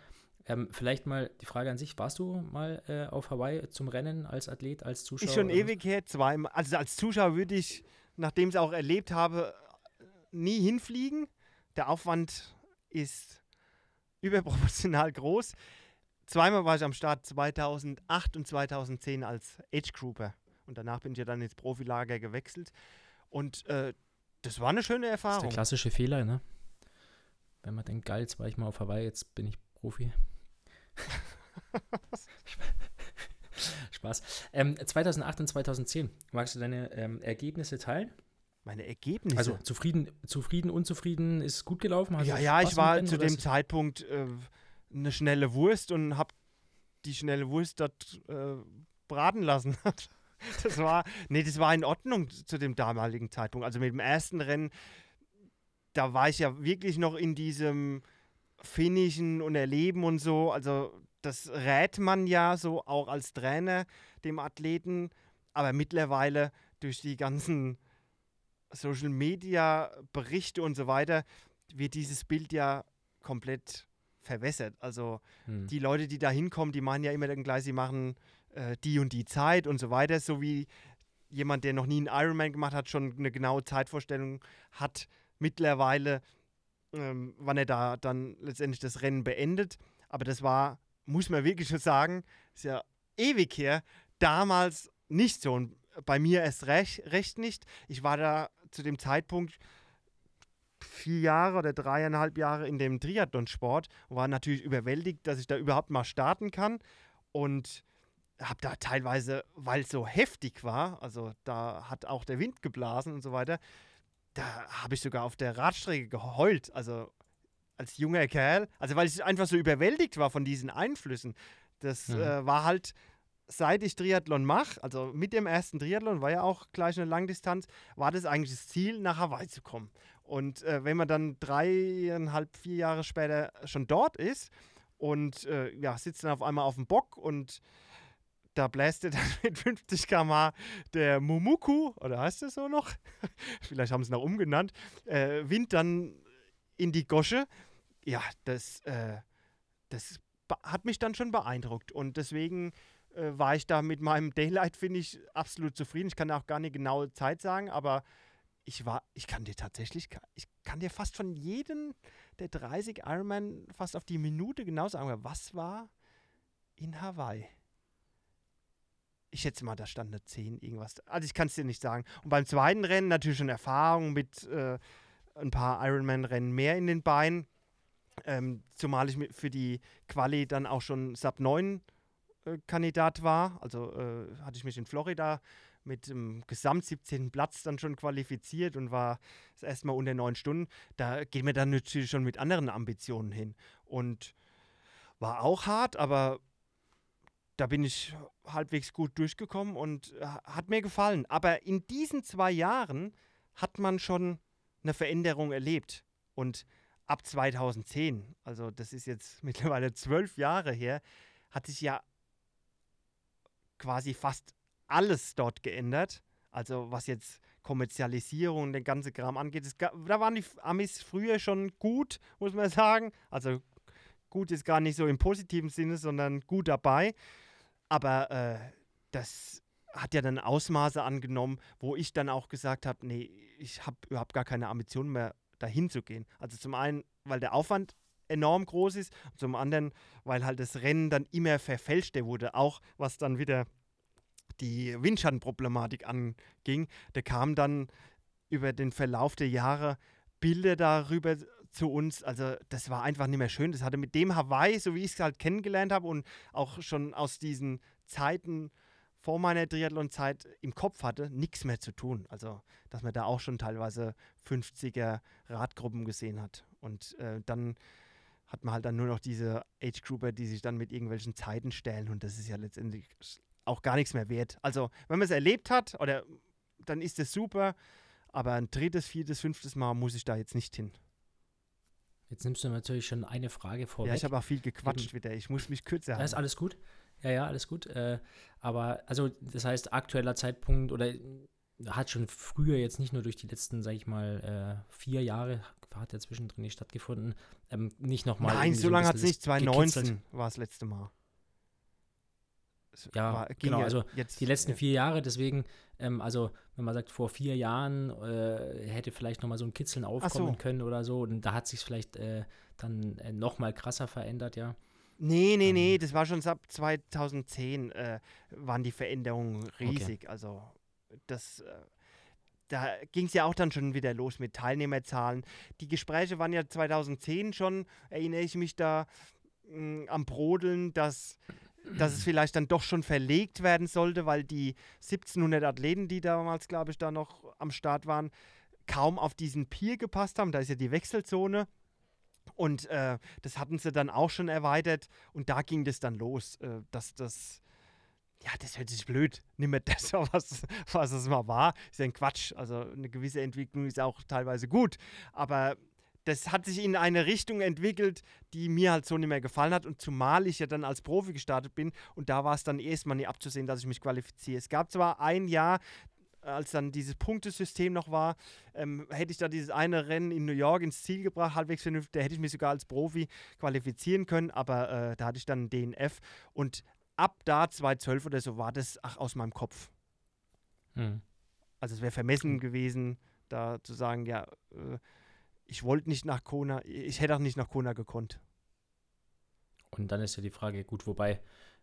Ähm, vielleicht mal die Frage an sich: Warst du mal äh, auf Hawaii zum Rennen als Athlet, als Zuschauer? Ist schon ewig her, zweimal. Also als Zuschauer würde ich, nachdem ich es auch erlebt habe, nie hinfliegen. Der Aufwand ist überproportional groß. Zweimal war ich am Start 2008 und 2010 als Age Grouper. Und danach bin ich ja dann ins Profilager gewechselt. Und äh, das war eine schöne Das ist der Erfahrung. klassische Fehler, ne? Wenn man denkt, geil, jetzt war ich mal auf Hawaii, jetzt bin ich Profi. Spaß. Ähm, 2008 und 2010, magst du deine ähm, Ergebnisse teilen? Meine Ergebnisse. Also zufrieden, zufrieden, unzufrieden, ist gut gelaufen? Hast ja, ja, ich war zu dem ist- Zeitpunkt äh, eine schnelle Wurst und habe die schnelle Wurst dort äh, braten lassen. das war, nee, das war in Ordnung zu dem damaligen Zeitpunkt. Also mit dem ersten Rennen, da war ich ja wirklich noch in diesem Finishen und Erleben und so. Also das rät man ja so auch als Trainer dem Athleten. Aber mittlerweile durch die ganzen Social Media Berichte und so weiter wird dieses Bild ja komplett verwässert. Also hm. die Leute, die da hinkommen, die meinen ja immer dann gleich, sie machen äh, die und die Zeit und so weiter, so wie jemand, der noch nie einen Ironman gemacht hat, schon eine genaue Zeitvorstellung hat mittlerweile, ähm, wann er da dann letztendlich das Rennen beendet. Aber das war, muss man wirklich schon sagen, ist ja ewig her, damals nicht so. Und bei mir erst recht, recht nicht. Ich war da zu dem Zeitpunkt vier Jahre oder dreieinhalb Jahre in dem Triathlonsport und war natürlich überwältigt, dass ich da überhaupt mal starten kann. Und habe da teilweise, weil es so heftig war, also da hat auch der Wind geblasen und so weiter, da habe ich sogar auf der Radstrecke geheult. Also als junger Kerl, also weil ich einfach so überwältigt war von diesen Einflüssen. Das mhm. äh, war halt, seit ich Triathlon mache, also mit dem ersten Triathlon, war ja auch gleich eine Langdistanz, war das eigentlich das Ziel, nach Hawaii zu kommen. Und äh, wenn man dann dreieinhalb, vier Jahre später schon dort ist und äh, ja, sitzt dann auf einmal auf dem Bock und da bläst dann mit 50 km der Mumuku, oder heißt das so noch? Vielleicht haben sie es noch umgenannt, äh, Wind dann in die Gosche. Ja, das, äh, das hat mich dann schon beeindruckt und deswegen äh, war ich da mit meinem Daylight, finde ich, absolut zufrieden. Ich kann auch gar nicht genaue Zeit sagen, aber ich war, ich kann dir tatsächlich, ich kann dir fast von jedem der 30 Ironman fast auf die Minute genau sagen, was war in Hawaii? ich schätze mal, da stand eine 10, irgendwas. Also ich kann es dir nicht sagen. Und beim zweiten Rennen natürlich schon Erfahrung mit äh, ein paar Ironman-Rennen mehr in den Beinen. Ähm, zumal ich für die Quali dann auch schon Sub 9 äh, Kandidat war. Also äh, hatte ich mich in Florida mit dem Gesamt 17. Platz dann schon qualifiziert und war das erste Mal unter neun Stunden. Da gehen wir dann natürlich schon mit anderen Ambitionen hin. Und war auch hart, aber da bin ich halbwegs gut durchgekommen und äh, hat mir gefallen. Aber in diesen zwei Jahren hat man schon eine Veränderung erlebt. Und ab 2010, also das ist jetzt mittlerweile zwölf Jahre her, hat sich ja quasi fast alles dort geändert. Also was jetzt Kommerzialisierung und den ganzen Kram angeht. Gab, da waren die Amis früher schon gut, muss man sagen. Also gut ist gar nicht so im positiven Sinne, sondern gut dabei. Aber äh, das hat ja dann Ausmaße angenommen, wo ich dann auch gesagt habe, nee, ich habe überhaupt gar keine Ambitionen mehr, dahin zu gehen. Also zum einen, weil der Aufwand enorm groß ist zum anderen, weil halt das Rennen dann immer verfälschter wurde, auch was dann wieder die Windschattenproblematik anging. Da kamen dann über den Verlauf der Jahre Bilder darüber zu uns. Also das war einfach nicht mehr schön. Das hatte mit dem Hawaii, so wie ich es halt kennengelernt habe und auch schon aus diesen Zeiten vor meiner Triathlon-Zeit im Kopf hatte, nichts mehr zu tun. Also, dass man da auch schon teilweise 50er Radgruppen gesehen hat. Und äh, dann hat man halt dann nur noch diese Age-Grouper, die sich dann mit irgendwelchen Zeiten stellen. Und das ist ja letztendlich auch gar nichts mehr wert. Also, wenn man es erlebt hat, oder dann ist es super. Aber ein drittes, viertes, fünftes Mal muss ich da jetzt nicht hin. Jetzt nimmst du natürlich schon eine Frage vor. Ja, ich habe auch viel gequatscht wieder. Ich muss mich kürzer halten. Ja, ist alles gut. Ja, ja, alles gut. Äh, aber also, das heißt, aktueller Zeitpunkt oder hat schon früher jetzt nicht nur durch die letzten, sag ich mal, äh, vier Jahre, hat ja zwischendrin nicht stattgefunden, ähm, nicht nochmal. Nein, so lange hat es nicht. 2019 war das letzte Mal ja, war, genau, also jetzt, die letzten ja. vier Jahre, deswegen, ähm, also wenn man sagt, vor vier Jahren äh, hätte vielleicht nochmal so ein Kitzeln aufkommen so. können oder so, und da hat sich vielleicht äh, dann äh, nochmal krasser verändert, ja. Nee, nee, ähm. nee, das war schon ab 2010 äh, waren die Veränderungen riesig. Okay. Also das, äh, da ging es ja auch dann schon wieder los mit Teilnehmerzahlen. Die Gespräche waren ja 2010 schon, erinnere ich mich da mh, mm, am Brodeln, dass dass es vielleicht dann doch schon verlegt werden sollte, weil die 1700 Athleten, die damals, glaube ich, da noch am Start waren, kaum auf diesen Pier gepasst haben. Da ist ja die Wechselzone. Und äh, das hatten sie dann auch schon erweitert. Und da ging das dann los, äh, dass das, ja, das hört sich blöd. Nimm mir das, was, was es mal war. Ist ja ein Quatsch. Also eine gewisse Entwicklung ist auch teilweise gut. Aber das hat sich in eine Richtung entwickelt, die mir halt so nicht mehr gefallen hat. Und zumal ich ja dann als Profi gestartet bin und da war es dann erstmal nie abzusehen, dass ich mich qualifiziere. Es gab zwar ein Jahr, als dann dieses Punktesystem noch war, ähm, hätte ich da dieses eine Rennen in New York ins Ziel gebracht, halbwegs vernünftig, da hätte ich mich sogar als Profi qualifizieren können, aber äh, da hatte ich dann einen DNF und ab da 2012 oder so war das ach, aus meinem Kopf. Hm. Also es wäre vermessen hm. gewesen, da zu sagen, ja, äh, ich wollte nicht nach Kona, ich hätte auch nicht nach Kona gekonnt. Und dann ist ja die Frage, gut, wobei,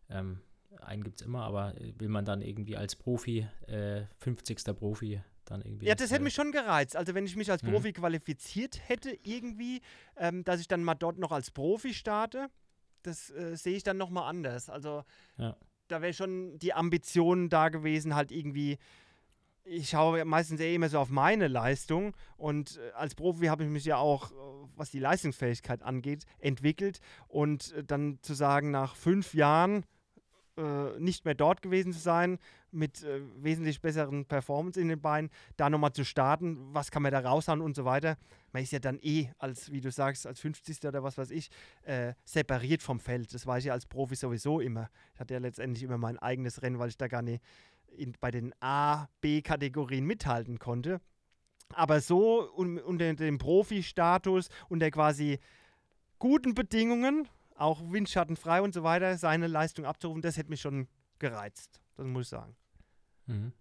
ähm, einen gibt es immer, aber will man dann irgendwie als Profi, äh, 50. Profi, dann irgendwie. Ja, das hätte äh, mich schon gereizt. Also, wenn ich mich als mhm. Profi qualifiziert hätte, irgendwie, ähm, dass ich dann mal dort noch als Profi starte, das äh, sehe ich dann nochmal anders. Also, ja. da wäre schon die Ambition da gewesen, halt irgendwie ich schaue meistens eher immer so auf meine Leistung und äh, als Profi habe ich mich ja auch, äh, was die Leistungsfähigkeit angeht, entwickelt und äh, dann zu sagen, nach fünf Jahren äh, nicht mehr dort gewesen zu sein, mit äh, wesentlich besseren Performance in den Beinen, da nochmal zu starten, was kann man da raushauen und so weiter. Man ist ja dann eh, als, wie du sagst, als 50. oder was weiß ich, äh, separiert vom Feld. Das war ich ja als Profi sowieso immer. Ich hatte ja letztendlich immer mein eigenes Rennen, weil ich da gar nicht in, bei den A, B-Kategorien mithalten konnte. Aber so un, unter dem Profi-Status, unter quasi guten Bedingungen, auch windschattenfrei und so weiter, seine Leistung abzurufen, das hätte mich schon gereizt. Das muss ich sagen. Mhm.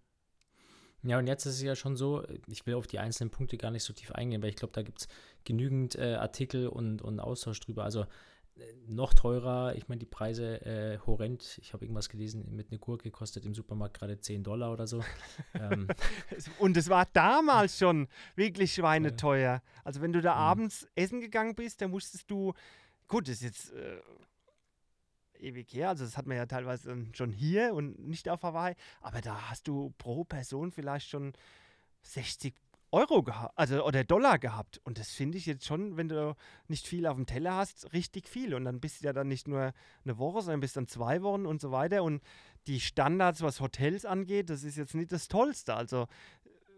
Ja, und jetzt ist es ja schon so, ich will auf die einzelnen Punkte gar nicht so tief eingehen, weil ich glaube, da gibt es genügend äh, Artikel und, und Austausch drüber. Also noch teurer. Ich meine, die Preise äh, horrend. Ich habe irgendwas gelesen, mit einer Gurke kostet im Supermarkt gerade 10 Dollar oder so. ähm. Und es war damals schon wirklich schweineteuer. Also wenn du da mhm. abends essen gegangen bist, dann musstest du, gut, das ist jetzt äh, ewig her, also das hat man ja teilweise schon hier und nicht auf Hawaii, aber da hast du pro Person vielleicht schon 60 Euro gehabt, also oder Dollar gehabt. Und das finde ich jetzt schon, wenn du nicht viel auf dem Teller hast, richtig viel. Und dann bist du ja dann nicht nur eine Woche, sondern bist dann zwei Wochen und so weiter. Und die Standards, was Hotels angeht, das ist jetzt nicht das Tollste. Also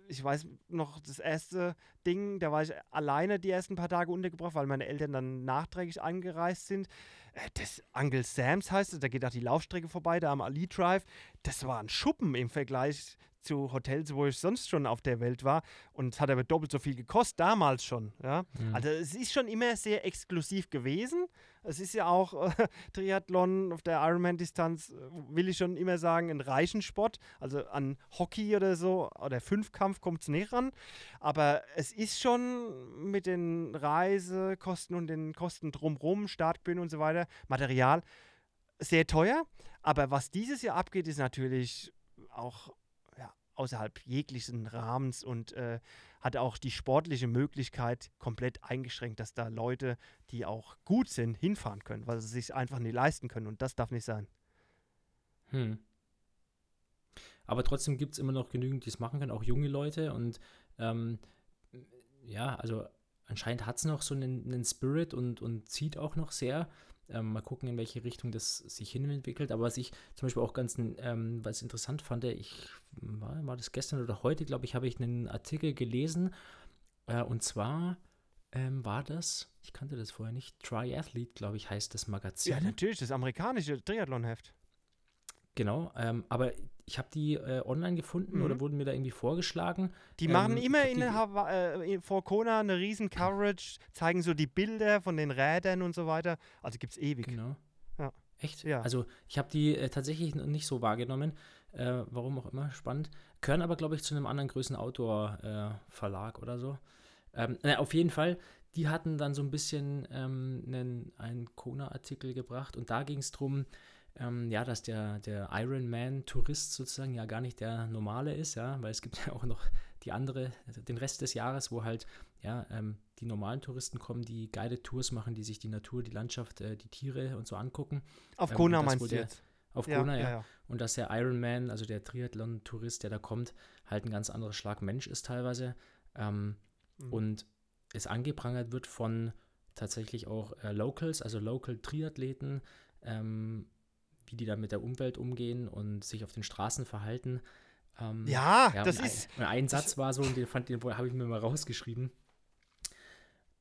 ich weiß noch, das erste Ding, da war ich alleine die ersten paar Tage untergebracht, weil meine Eltern dann nachträglich angereist sind. Äh, das Uncle Sam's heißt es, da geht auch die Laufstrecke vorbei, da am Ali Drive. Das war ein Schuppen im Vergleich zu Hotels, wo ich sonst schon auf der Welt war. Und es hat aber doppelt so viel gekostet, damals schon. Ja? Mhm. Also es ist schon immer sehr exklusiv gewesen. Es ist ja auch äh, Triathlon auf der Ironman-Distanz, äh, will ich schon immer sagen, ein reichen Sport. Also an Hockey oder so oder Fünfkampf kommt es nicht ran. Aber es ist schon mit den Reisekosten und den Kosten drumherum, Startbühne und so weiter, Material, sehr teuer. Aber was dieses Jahr abgeht, ist natürlich auch außerhalb jeglichen Rahmens und äh, hat auch die sportliche Möglichkeit komplett eingeschränkt, dass da Leute, die auch gut sind, hinfahren können, weil sie sich einfach nicht leisten können und das darf nicht sein. Hm. Aber trotzdem gibt es immer noch genügend, die es machen können, auch junge Leute und ähm, ja, also anscheinend hat es noch so einen, einen, Spirit und, und zieht auch noch sehr. Ähm, mal gucken, in welche Richtung das sich hin entwickelt. Aber was ich zum Beispiel auch ganz ähm, was interessant fand, ich war, war das gestern oder heute, glaube ich, habe ich einen Artikel gelesen. Äh, und zwar ähm, war das, ich kannte das vorher nicht, Triathlete, glaube ich, heißt das Magazin. Ja, natürlich, das amerikanische Triathlon-Heft. Genau, ähm, aber ich habe die äh, online gefunden mhm. oder wurden mir da irgendwie vorgeschlagen. Die machen ähm, immer in äh, vor Kona eine riesen Coverage, zeigen so die Bilder von den Rädern und so weiter. Also gibt es ewig. Genau. Ja. Echt? Ja. Also ich habe die äh, tatsächlich nicht so wahrgenommen. Äh, warum auch immer, spannend. Gehören aber, glaube ich, zu einem anderen größeren Outdoor-Verlag äh, oder so. Ähm, na, auf jeden Fall, die hatten dann so ein bisschen ähm, einen, einen Kona-Artikel gebracht und da ging es darum, ähm, ja, dass der, der Ironman-Tourist sozusagen ja gar nicht der normale ist, ja, weil es gibt ja auch noch die andere, also den Rest des Jahres, wo halt ja, ähm, die normalen Touristen kommen, die Guided Tours machen, die sich die Natur, die Landschaft, äh, die Tiere und so angucken. Auf ähm, Kona meinst du jetzt? Auf ja, Kona, ja. Ja. Und dass der Ironman, also der Triathlon-Tourist, der da kommt, halt ein ganz anderes Schlag Mensch ist teilweise. Ähm, mhm. Und es angeprangert wird von tatsächlich auch äh, Locals, also Local-Triathleten, ähm, wie die da mit der Umwelt umgehen und sich auf den Straßen verhalten. Ähm, ja, ja, das ist. Ein, ein Satz war so, und den, den habe ich mir mal rausgeschrieben.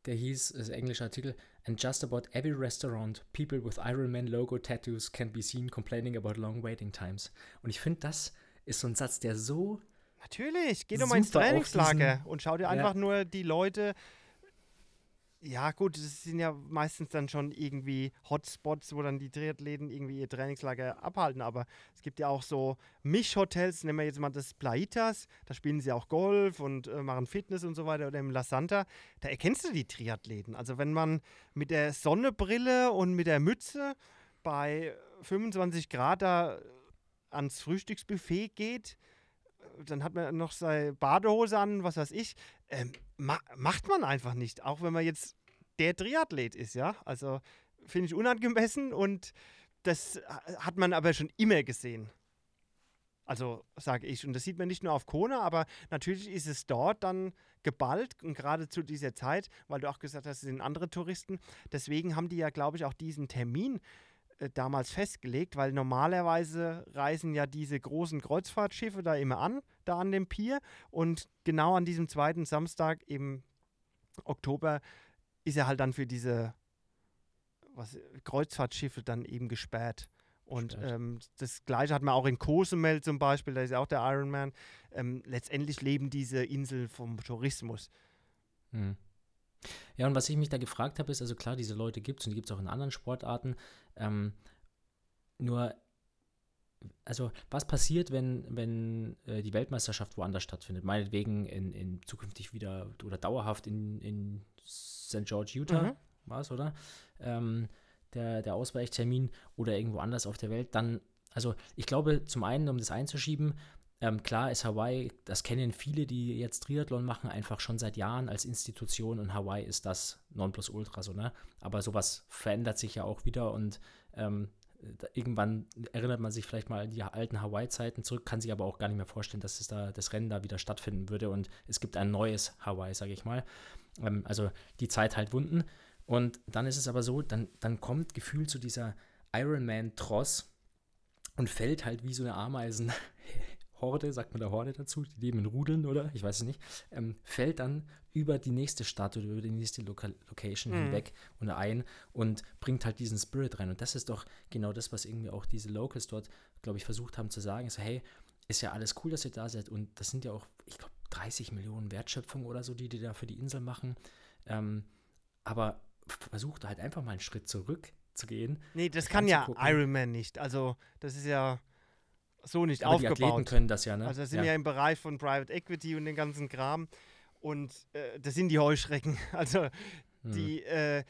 der hieß, das ist ein englischer Artikel, and just about every restaurant, people with Iron Man Logo Tattoos can be seen complaining about long waiting times. Und ich finde, das ist so ein Satz, der so Natürlich, geh doch mal ins Trainingslager und schau dir einfach ja. nur die Leute ja, gut, das sind ja meistens dann schon irgendwie Hotspots, wo dann die Triathleten irgendwie ihr Trainingslager abhalten. Aber es gibt ja auch so Mischhotels, nehmen wir jetzt mal das Plaitas, da spielen sie auch Golf und äh, machen Fitness und so weiter. Oder im La Santa, da erkennst du die Triathleten. Also wenn man mit der Sonnenbrille und mit der Mütze bei 25 Grad da ans Frühstücksbuffet geht, dann hat man noch seine Badehose an, was weiß ich. Ähm, ma macht man einfach nicht, auch wenn man jetzt der Triathlet ist, ja. Also finde ich unangemessen und das hat man aber schon immer gesehen. Also sage ich. Und das sieht man nicht nur auf Kona, aber natürlich ist es dort dann geballt und gerade zu dieser Zeit, weil du auch gesagt hast, es sind andere Touristen. Deswegen haben die ja, glaube ich, auch diesen Termin äh, damals festgelegt, weil normalerweise reisen ja diese großen Kreuzfahrtschiffe da immer an, da an dem Pier. Und genau an diesem zweiten Samstag im Oktober ist er halt dann für diese was, Kreuzfahrtschiffe dann eben gesperrt. Und ähm, das gleiche hat man auch in Cozumel zum Beispiel, da ist ja auch der Ironman. Ähm, letztendlich leben diese Inseln vom Tourismus. Hm. Ja, und was ich mich da gefragt habe, ist, also klar, diese Leute gibt es und die gibt es auch in anderen Sportarten. Ähm, nur, also was passiert, wenn, wenn äh, die Weltmeisterschaft woanders stattfindet? Meinetwegen in, in zukünftig wieder oder dauerhaft in, in St. George, Utah, mhm. war es, oder? Ähm, der, der Ausweichtermin oder irgendwo anders auf der Welt, dann, also ich glaube, zum einen, um das einzuschieben, ähm, klar ist Hawaii, das kennen viele, die jetzt Triathlon machen, einfach schon seit Jahren als Institution und Hawaii ist das Nonplusultra, so, ne? Aber sowas verändert sich ja auch wieder und ähm, irgendwann erinnert man sich vielleicht mal an die alten Hawaii-Zeiten zurück, kann sich aber auch gar nicht mehr vorstellen, dass es da das Rennen da wieder stattfinden würde und es gibt ein neues Hawaii, sage ich mal. Ähm, also die Zeit halt wunden. Und dann ist es aber so, dann, dann kommt gefühlt zu dieser Ironman-Tross und fällt halt wie so eine Ameisen Horde, sagt man da Horde dazu, die leben in Rudeln, oder? Ich weiß es nicht, ähm, fällt dann über die nächste Stadt oder über die nächste Loca Location mhm. hinweg und ein und bringt halt diesen Spirit rein. Und das ist doch genau das, was irgendwie auch diese Locals dort, glaube ich, versucht haben zu sagen. So, hey, ist ja alles cool, dass ihr da seid. Und das sind ja auch, ich glaube, 30 Millionen Wertschöpfung oder so, die die da für die Insel machen. Ähm, aber versucht halt einfach mal einen Schritt zurück zu gehen. Nee, das kann ja Iron Man nicht. Also, das ist ja so nicht Aber aufgebaut. Die Athleten können das ja, ne? Also, das sind ja. ja im Bereich von Private Equity und den ganzen Kram. Und äh, das sind die Heuschrecken. Also, hm. die, äh,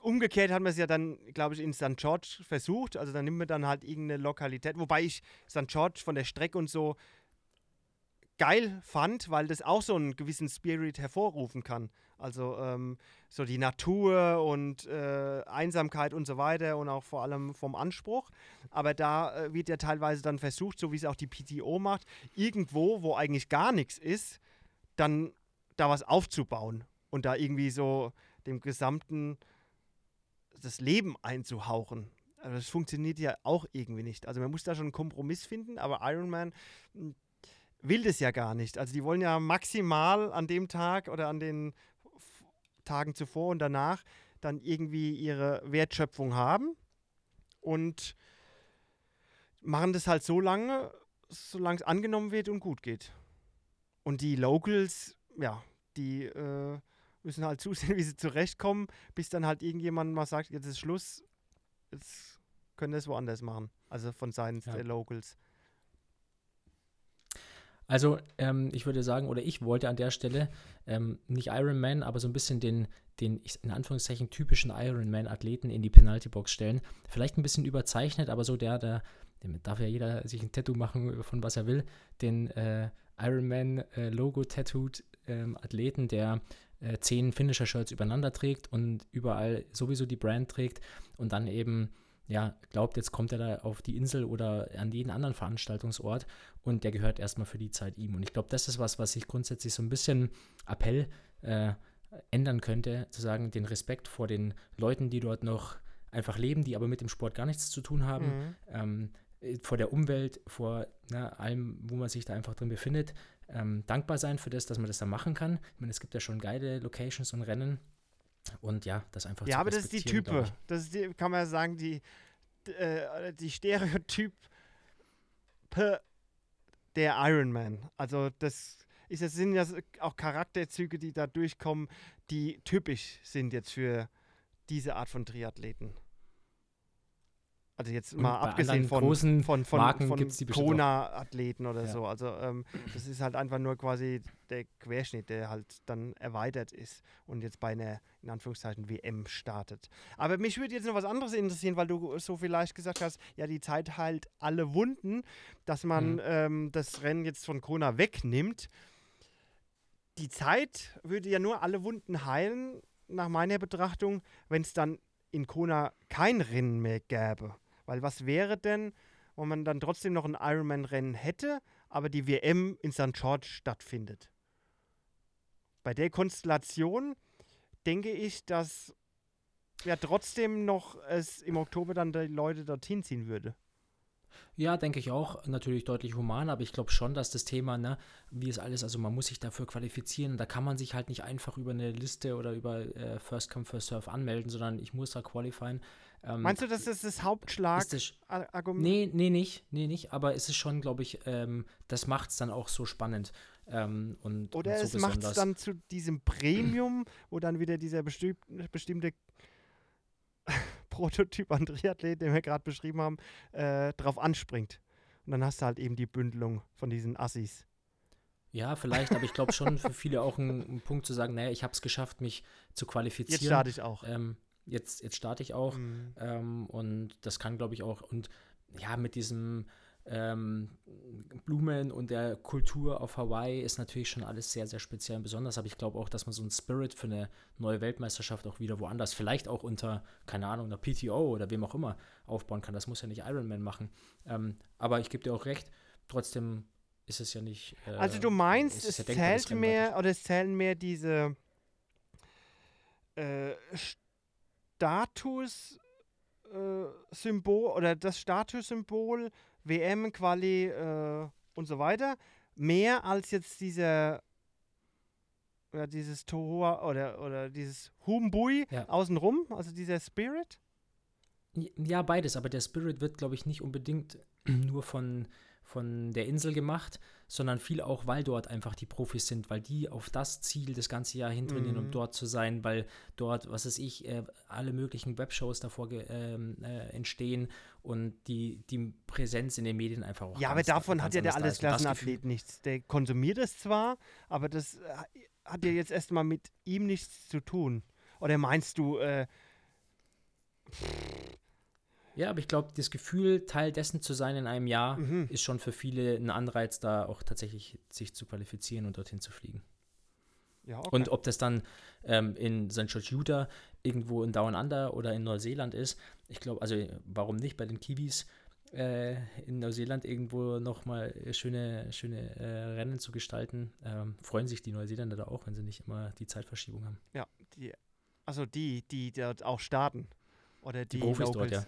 umgekehrt hat man es ja dann, glaube ich, in St. George versucht. Also, dann nimmt man dann halt irgendeine Lokalität. Wobei ich St. George von der Strecke und so geil fand, weil das auch so einen gewissen Spirit hervorrufen kann. Also ähm, so die Natur und äh, Einsamkeit und so weiter und auch vor allem vom Anspruch. Aber da äh, wird ja teilweise dann versucht, so wie es auch die PTO macht, irgendwo, wo eigentlich gar nichts ist, dann da was aufzubauen und da irgendwie so dem gesamten das Leben einzuhauchen. Also das funktioniert ja auch irgendwie nicht. Also man muss da schon einen Kompromiss finden, aber Iron Man hm, will das ja gar nicht. Also die wollen ja maximal an dem Tag oder an den Tagen zuvor und danach dann irgendwie ihre Wertschöpfung haben und machen das halt so lange, solange es angenommen wird und gut geht. Und die Locals, ja, die äh, müssen halt zusehen, wie sie zurechtkommen, bis dann halt irgendjemand mal sagt, jetzt ist Schluss, jetzt können wir es woanders machen. Also von Seiten ja. der Locals. Also ähm, ich würde sagen, oder ich wollte an der Stelle ähm, nicht Iron Man, aber so ein bisschen den, den in Anführungszeichen typischen Iron Man-Athleten in die Penalty-Box stellen. Vielleicht ein bisschen überzeichnet, aber so der, der, darf ja jeder sich ein Tattoo machen, von was er will, den äh, Iron Man-Logo-Tattooed äh, ähm, Athleten, der äh, zehn Finisher-Shirts übereinander trägt und überall sowieso die Brand trägt und dann eben ja, glaubt, jetzt kommt er da auf die Insel oder an jeden anderen Veranstaltungsort und der gehört erstmal für die Zeit ihm. Und ich glaube, das ist was, was sich grundsätzlich so ein bisschen Appell äh, ändern könnte, zu sagen, den Respekt vor den Leuten, die dort noch einfach leben, die aber mit dem Sport gar nichts zu tun haben, mhm. ähm, vor der Umwelt, vor na, ne, allem, wo man sich da einfach drin befindet, ähm, dankbar sein für das, dass man das da machen kann. Ich meine, es gibt ja schon geile Locations und Rennen, Und ja, das einfach Ja, aber das ist die Type. Das ist die, kann man ja sagen, die, äh, die Stereotyp der Iron Man. Also das ist, das sind ja auch Charakterzüge, die da durchkommen, die typisch sind jetzt für diese Art von Triathleten. Also jetzt Und mal abgesehen von großen von, von, Marken von Kona-Athleten oder Ja. so. Also ähm, das ist halt einfach nur quasi der Querschnitt, der halt dann erweitert ist und jetzt bei einer, in Anführungszeichen, WM startet. Aber mich würde jetzt noch was anderes interessieren, weil du so vielleicht gesagt hast, ja, die Zeit heilt alle Wunden, dass man Mhm. ähm, das Rennen jetzt von Kona wegnimmt. Die Zeit würde ja nur alle Wunden heilen, nach meiner Betrachtung, wenn es dann in Kona kein Rennen mehr gäbe. Weil was wäre denn, wenn man dann trotzdem noch ein Ironman-Rennen hätte, aber die WM in St. George stattfindet? Bei der Konstellation denke ich, dass ja trotzdem noch es im Oktober dann die Leute dorthin ziehen würde. Ja, denke ich auch. Natürlich deutlich human, aber ich glaube schon, dass das Thema, ne, wie es alles, also man muss sich dafür qualifizieren. Da kann man sich halt nicht einfach über eine Liste oder über äh, First Come, First Serve anmelden, sondern ich muss da qualifieren. Ähm, Meinst du, dass das das ist Hauptschlag-Argument das, nee, nee, nicht. Nee, nicht. Aber es ist schon, glaube ich, ähm, das macht es dann auch so spannend. Ähm, und, Oder und so es macht es dann zu diesem Premium, wo dann wieder dieser bestimm bestimmte Prototyp an Triathlet, den wir gerade beschrieben haben, äh, drauf anspringt. Und dann hast du halt eben die Bündelung von diesen Assis. Ja, vielleicht, aber ich glaube schon für viele auch ein, ein Punkt zu sagen, naja, ich habe es geschafft, mich zu qualifizieren. Jetzt starte ich auch. Ähm, jetzt, jetzt starte ich auch. Mhm. Ähm, und das kann, glaube ich, auch. Und ja, mit diesem ähm, Blumen und der Kultur auf Hawaii ist natürlich schon alles sehr, sehr speziell und besonders. Aber ich glaube auch, dass man so einen Spirit für eine neue Weltmeisterschaft auch wieder woanders, vielleicht auch unter, keine Ahnung, einer PTO oder wem auch immer aufbauen kann. Das muss ja nicht Ironman machen. Ähm, aber ich gebe dir auch recht, trotzdem ist es ja nicht. Äh, Also du meinst, es ja denkbar, zählt mehr oder es zählen mehr diese äh, Status äh, Symbol oder das Statussymbol WM Quali äh, und so weiter mehr als jetzt dieser ja, dieses Tohoa oder oder dieses Humbui Ja. außenrum, also dieser Spirit. Ja, beides, aber der Spirit wird, glaube ich, nicht unbedingt nur von, von der Insel gemacht, sondern viel auch, weil dort einfach die Profis sind, weil die auf das Ziel das ganze Jahr hintrainieren, um Mhm. dort zu sein, weil dort, was weiß ich, äh, alle möglichen Webshows davor ähm, äh, entstehen und die, die Präsenz in den Medien einfach auch Ja, aber davon hat ja der Allesklassenathlet nichts. Der konsumiert es zwar, aber das äh, hat ja jetzt erstmal mit ihm nichts zu tun. Oder meinst du, äh, Ja, aber ich glaube, das Gefühl, Teil dessen zu sein in einem Jahr, mhm. ist schon für viele ein Anreiz, da auch tatsächlich sich zu qualifizieren und dorthin zu fliegen. ja, okay. Und ob das dann ähm, in St. George Utah irgendwo in Down Under oder in Neuseeland ist, ich glaube, also warum nicht bei den Kiwis äh, in Neuseeland irgendwo nochmal schöne, schöne äh, Rennen zu gestalten, ähm, freuen sich die Neuseeländer da auch, wenn sie nicht immer die Zeitverschiebung haben. ja, die, also die, die dort auch starten. Oder die, Die, Profis Locals. dort,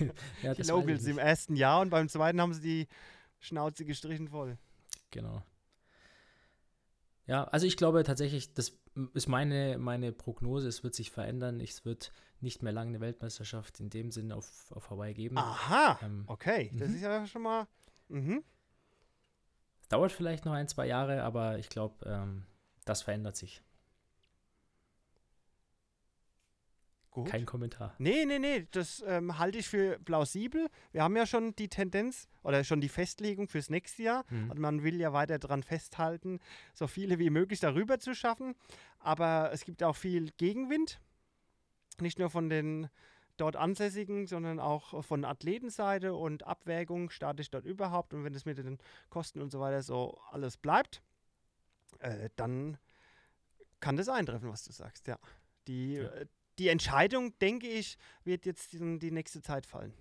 ja. ja, Die Locals im ersten Jahr und beim zweiten haben sie die Schnauze gestrichen voll. Genau. Ja, also ich glaube tatsächlich, das ist meine, meine Prognose, es wird sich verändern. Es wird nicht mehr lange eine Weltmeisterschaft in dem Sinne auf, auf Hawaii geben. Aha, Ähm, okay. Das mhm. ist ja schon mal. Mhm. Dauert vielleicht noch ein, zwei Jahre, aber ich glaube, ähm, das verändert sich. Gut. Kein Kommentar. Nee, nee, nee, das ähm, halte ich für plausibel. Wir haben ja schon die Tendenz oder schon die Festlegung fürs nächste Jahr. Mhm. Und man will ja weiter daran festhalten, so viele wie möglich darüber zu schaffen. Aber es gibt auch viel Gegenwind. Nicht nur von den dort Ansässigen, sondern auch von Athletenseite und Abwägung, starte ich dort überhaupt. Und wenn es mit den Kosten und so weiter so alles bleibt, äh, dann kann das eintreffen, was du sagst, ja. Die, Ja. Die Entscheidung, denke ich, wird jetzt in die nächste Zeit fallen.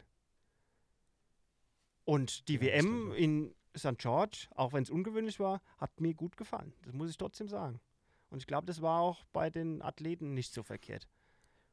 Und die Ja, WM in St. George, auch wenn es ungewöhnlich war, hat mir gut gefallen. Das muss ich trotzdem sagen. Und ich glaube, das war auch bei den Athleten nicht so verkehrt.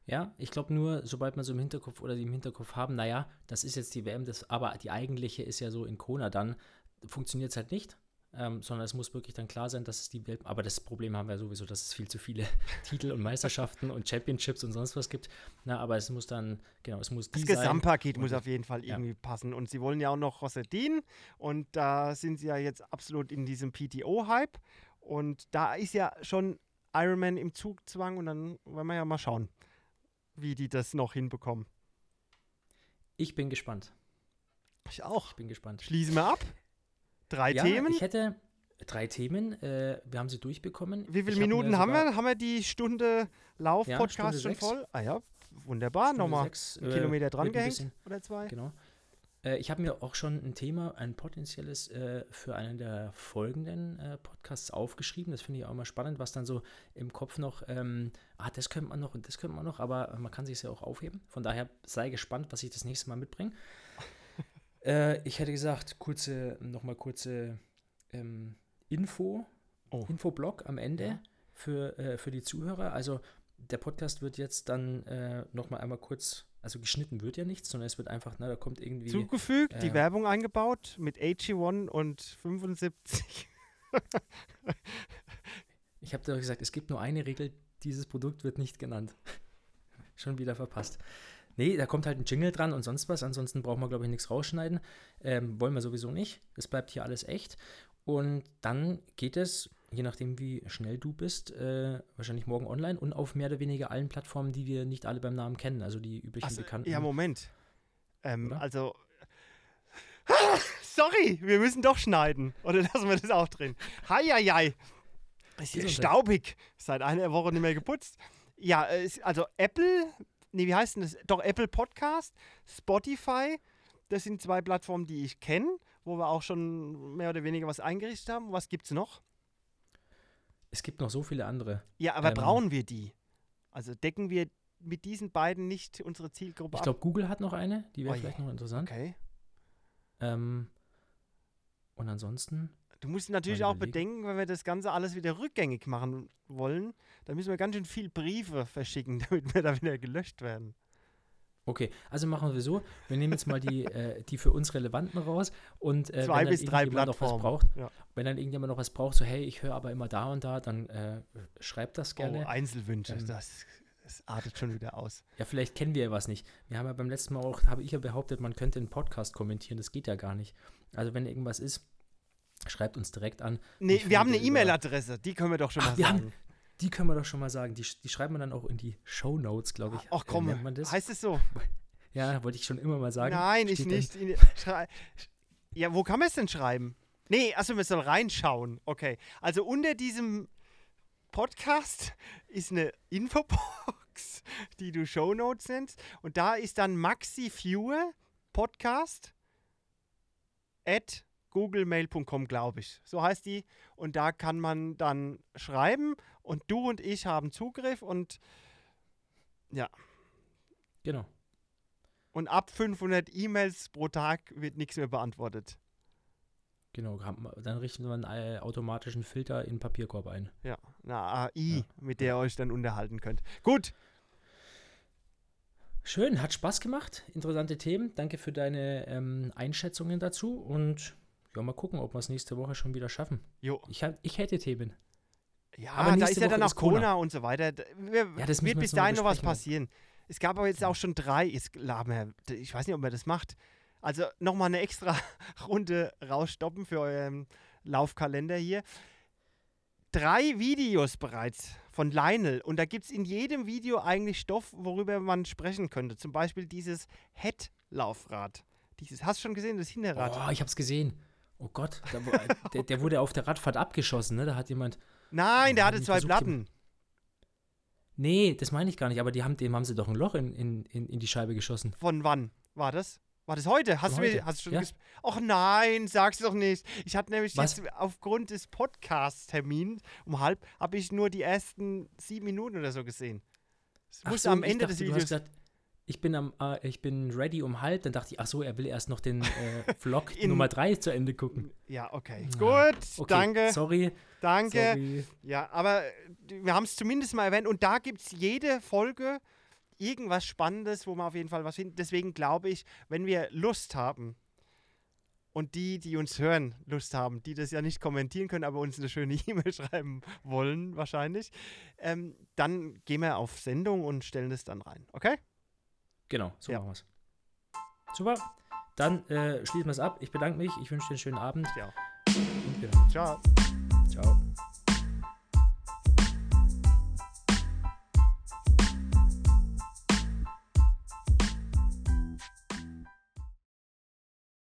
Ja, ich glaube nur, sobald man so im Hinterkopf oder die im Hinterkopf haben, naja, das ist jetzt die WM, das, aber die eigentliche ist ja so in Kona, dann funktioniert es halt nicht. Ähm, sondern es muss wirklich dann klar sein, dass es die Welt. Aber das Problem haben wir sowieso, dass es viel zu viele Titel und Meisterschaften und Championships und sonst was gibt. Na, aber es muss dann, genau, es muss Das die sein. Gesamtpaket muss auf jeden Fall ja. irgendwie passen. Und sie wollen ja auch noch Rossetin. Und da sind sie ja jetzt absolut in diesem PTO-Hype. Und da ist ja schon Ironman im Zugzwang. Und dann wollen wir ja mal schauen, wie die das noch hinbekommen. Ich bin gespannt. Ich auch. Ich bin gespannt. Schließen wir ab. Drei ja, Themen. Ich hätte drei Themen. Äh, wir haben sie durchbekommen. Wie viele Ich hab Minuten haben sogar wir? Haben wir die Stunde Lauf-Podcast Stunde schon voll? Ah ja, wunderbar. Stunde Nochmal sechs, einen äh, Kilometer dran gehängt bisschen- oder zwei. Genau. Äh, ich habe mir auch schon ein Thema, ein potenzielles äh, für einen der folgenden äh, Podcasts aufgeschrieben. Das finde ich auch immer spannend, was dann so im Kopf noch, ähm, ah, das könnte man noch und das könnte man noch, aber man kann sich ja auch aufheben. Von daher sei gespannt, was ich das nächste Mal mitbringe. Äh, ich hätte gesagt, kurze, nochmal kurze ähm, Info, Oh. Infoblog am Ende Ja. für, äh, für die Zuhörer. Also der Podcast wird jetzt dann äh, nochmal einmal kurz, also geschnitten wird ja nichts, sondern es wird einfach, ne, da kommt irgendwie. Zugefügt, die äh, Werbung eingebaut mit AG1 und 75. Ich habe dir doch gesagt, es gibt nur eine Regel, dieses Produkt wird nicht genannt. Schon wieder verpasst. Nee, da kommt halt ein Jingle dran und sonst was. Ansonsten brauchen wir, glaube ich, nichts rausschneiden. Ähm, wollen wir sowieso nicht. Es bleibt hier alles echt. Und dann geht es, je nachdem, wie schnell du bist, äh, wahrscheinlich morgen online und auf mehr oder weniger allen Plattformen, die wir nicht alle beim Namen kennen. Also die üblichen Also, bekannten. ja, Moment. Ähm, also. Sorry, wir müssen doch schneiden. Oder lassen wir das auch drin? Heieiei. Ist hier Gesundheit. staubig. Seit einer Woche nicht mehr geputzt. Ja, äh, es- also Apple, nee, wie heißt denn das? Doch, Apple Podcast, Spotify, das sind zwei Plattformen, die ich kenne, wo wir auch schon mehr oder weniger was eingerichtet haben. Was gibt's noch? Es gibt noch so viele andere. Ja, aber Ähm, brauchen wir die? Also decken wir mit diesen beiden nicht unsere Zielgruppe Ich ab? glaube, Google hat noch eine, die wäre Oh vielleicht noch interessant. Okay. Ähm, und ansonsten, Du musst natürlich auch bedenken, wenn wir das Ganze alles wieder rückgängig machen wollen, dann müssen wir ganz schön viel Briefe verschicken, damit wir da wieder gelöscht werden. okay, also machen wir so, wir nehmen jetzt mal die, äh, die für uns relevanten raus und äh, Zwei wenn bis drei noch was braucht, Ja. wenn dann irgendjemand noch was braucht, so hey, ich höre aber immer da und da, dann äh, schreibt das Oh, gerne. Einzelwünsche, Ähm, das, das artet schon wieder aus. Ja, vielleicht kennen wir ja was nicht. Wir haben ja beim letzten Mal auch, habe ich ja behauptet, man könnte einen Podcast kommentieren, das geht ja gar nicht. Also wenn irgendwas ist, schreibt uns direkt an. Nee, Ich wir haben eine E-Mail-Adresse, die können wir doch schon Ach, mal wir haben- sagen. Die können wir doch schon mal sagen, die, die schreiben wir dann auch in die Show Notes, glaube ich. Ach Äh, komm, man das? heißt es so? Ja, wollte ich schon immer mal sagen. Nein, ich Steht dann- nicht. In- ja, wo kann man es denn schreiben? Nee, achso, man soll reinschauen. Okay. Also unter diesem Podcast ist eine Infobox, die du Shownotes nennst. Und da ist dann Maxi Viewer Podcast at googlemail.com, glaube ich. So heißt die. Und da kann man dann schreiben und du und ich haben Zugriff und Genau. Und ab 500 E-Mails pro Tag wird nichts mehr beantwortet. Genau, dann richten wir einen äh, automatischen Filter in den Papierkorb ein. Ja, eine AI, Ja. mit der ihr euch dann unterhalten könnt. Gut, Schön, hat Spaß gemacht. Interessante Themen. Danke für deine ähm, Einschätzungen dazu und ja, mal gucken, ob wir es nächste Woche schon wieder schaffen. jo. Ich, hab, ich hätte Themen. Ja, Aber da ist ja dann auch Kona. Und so weiter. Wir, Ja, das wird wir bis dahin noch was passieren. Es gab aber jetzt auch schon drei. Jetzt, ich weiß nicht, ob man das macht. Also nochmal eine extra Runde rausstoppen für euren Laufkalender hier. Drei Videos bereits von Lionel. Und da gibt es in jedem Video eigentlich Stoff, worüber man sprechen könnte. Zum Beispiel dieses Head-Laufrad. Dieses, hast du schon gesehen, das Hinterrad? Oh, ich hab's gesehen. Oh Gott, da, der, der wurde auf der Radfahrt abgeschossen, ne? Da hat jemand. Nein, der hatte zwei versucht, Platten. Nee, das meine ich gar nicht, aber die haben, dem haben sie doch ein Loch in, in, in, in die Scheibe geschossen. Von wann war das? War das heute? Hast Von du mir, heute, hast du schon ja. Och nein, sag's doch nicht. Ich hatte nämlich Was? jetzt aufgrund des Podcast-Termins um halb, habe ich nur die ersten sieben Minuten oder so gesehen. Es Ach muss so, am Ende dachte, des du hast Videos. Ich bin, am, äh, ich bin ready um halb, dann dachte ich, ach so, er will erst noch den äh, Vlog In- Nummer 3 zu Ende gucken. Ja, okay. Gut, Okay, danke, Sorry, danke. sorry. Ja, aber äh, wir haben es zumindest mal erwähnt und da gibt es jede Folge irgendwas Spannendes, wo man auf jeden Fall was findet. Deswegen glaube ich, wenn wir Lust haben, Und die, die uns hören, Lust haben, die das ja nicht kommentieren können, aber uns eine schöne E-Mail schreiben wollen, wahrscheinlich, ähm, dann gehen wir auf Sendung und stellen das dann rein. Okay? Genau, so Ja. machen wir es. Super. Dann äh, schließen wir es ab. Ich bedanke mich. Ich wünsche dir einen schönen Abend. Ja. Und wir. Ciao. Ciao.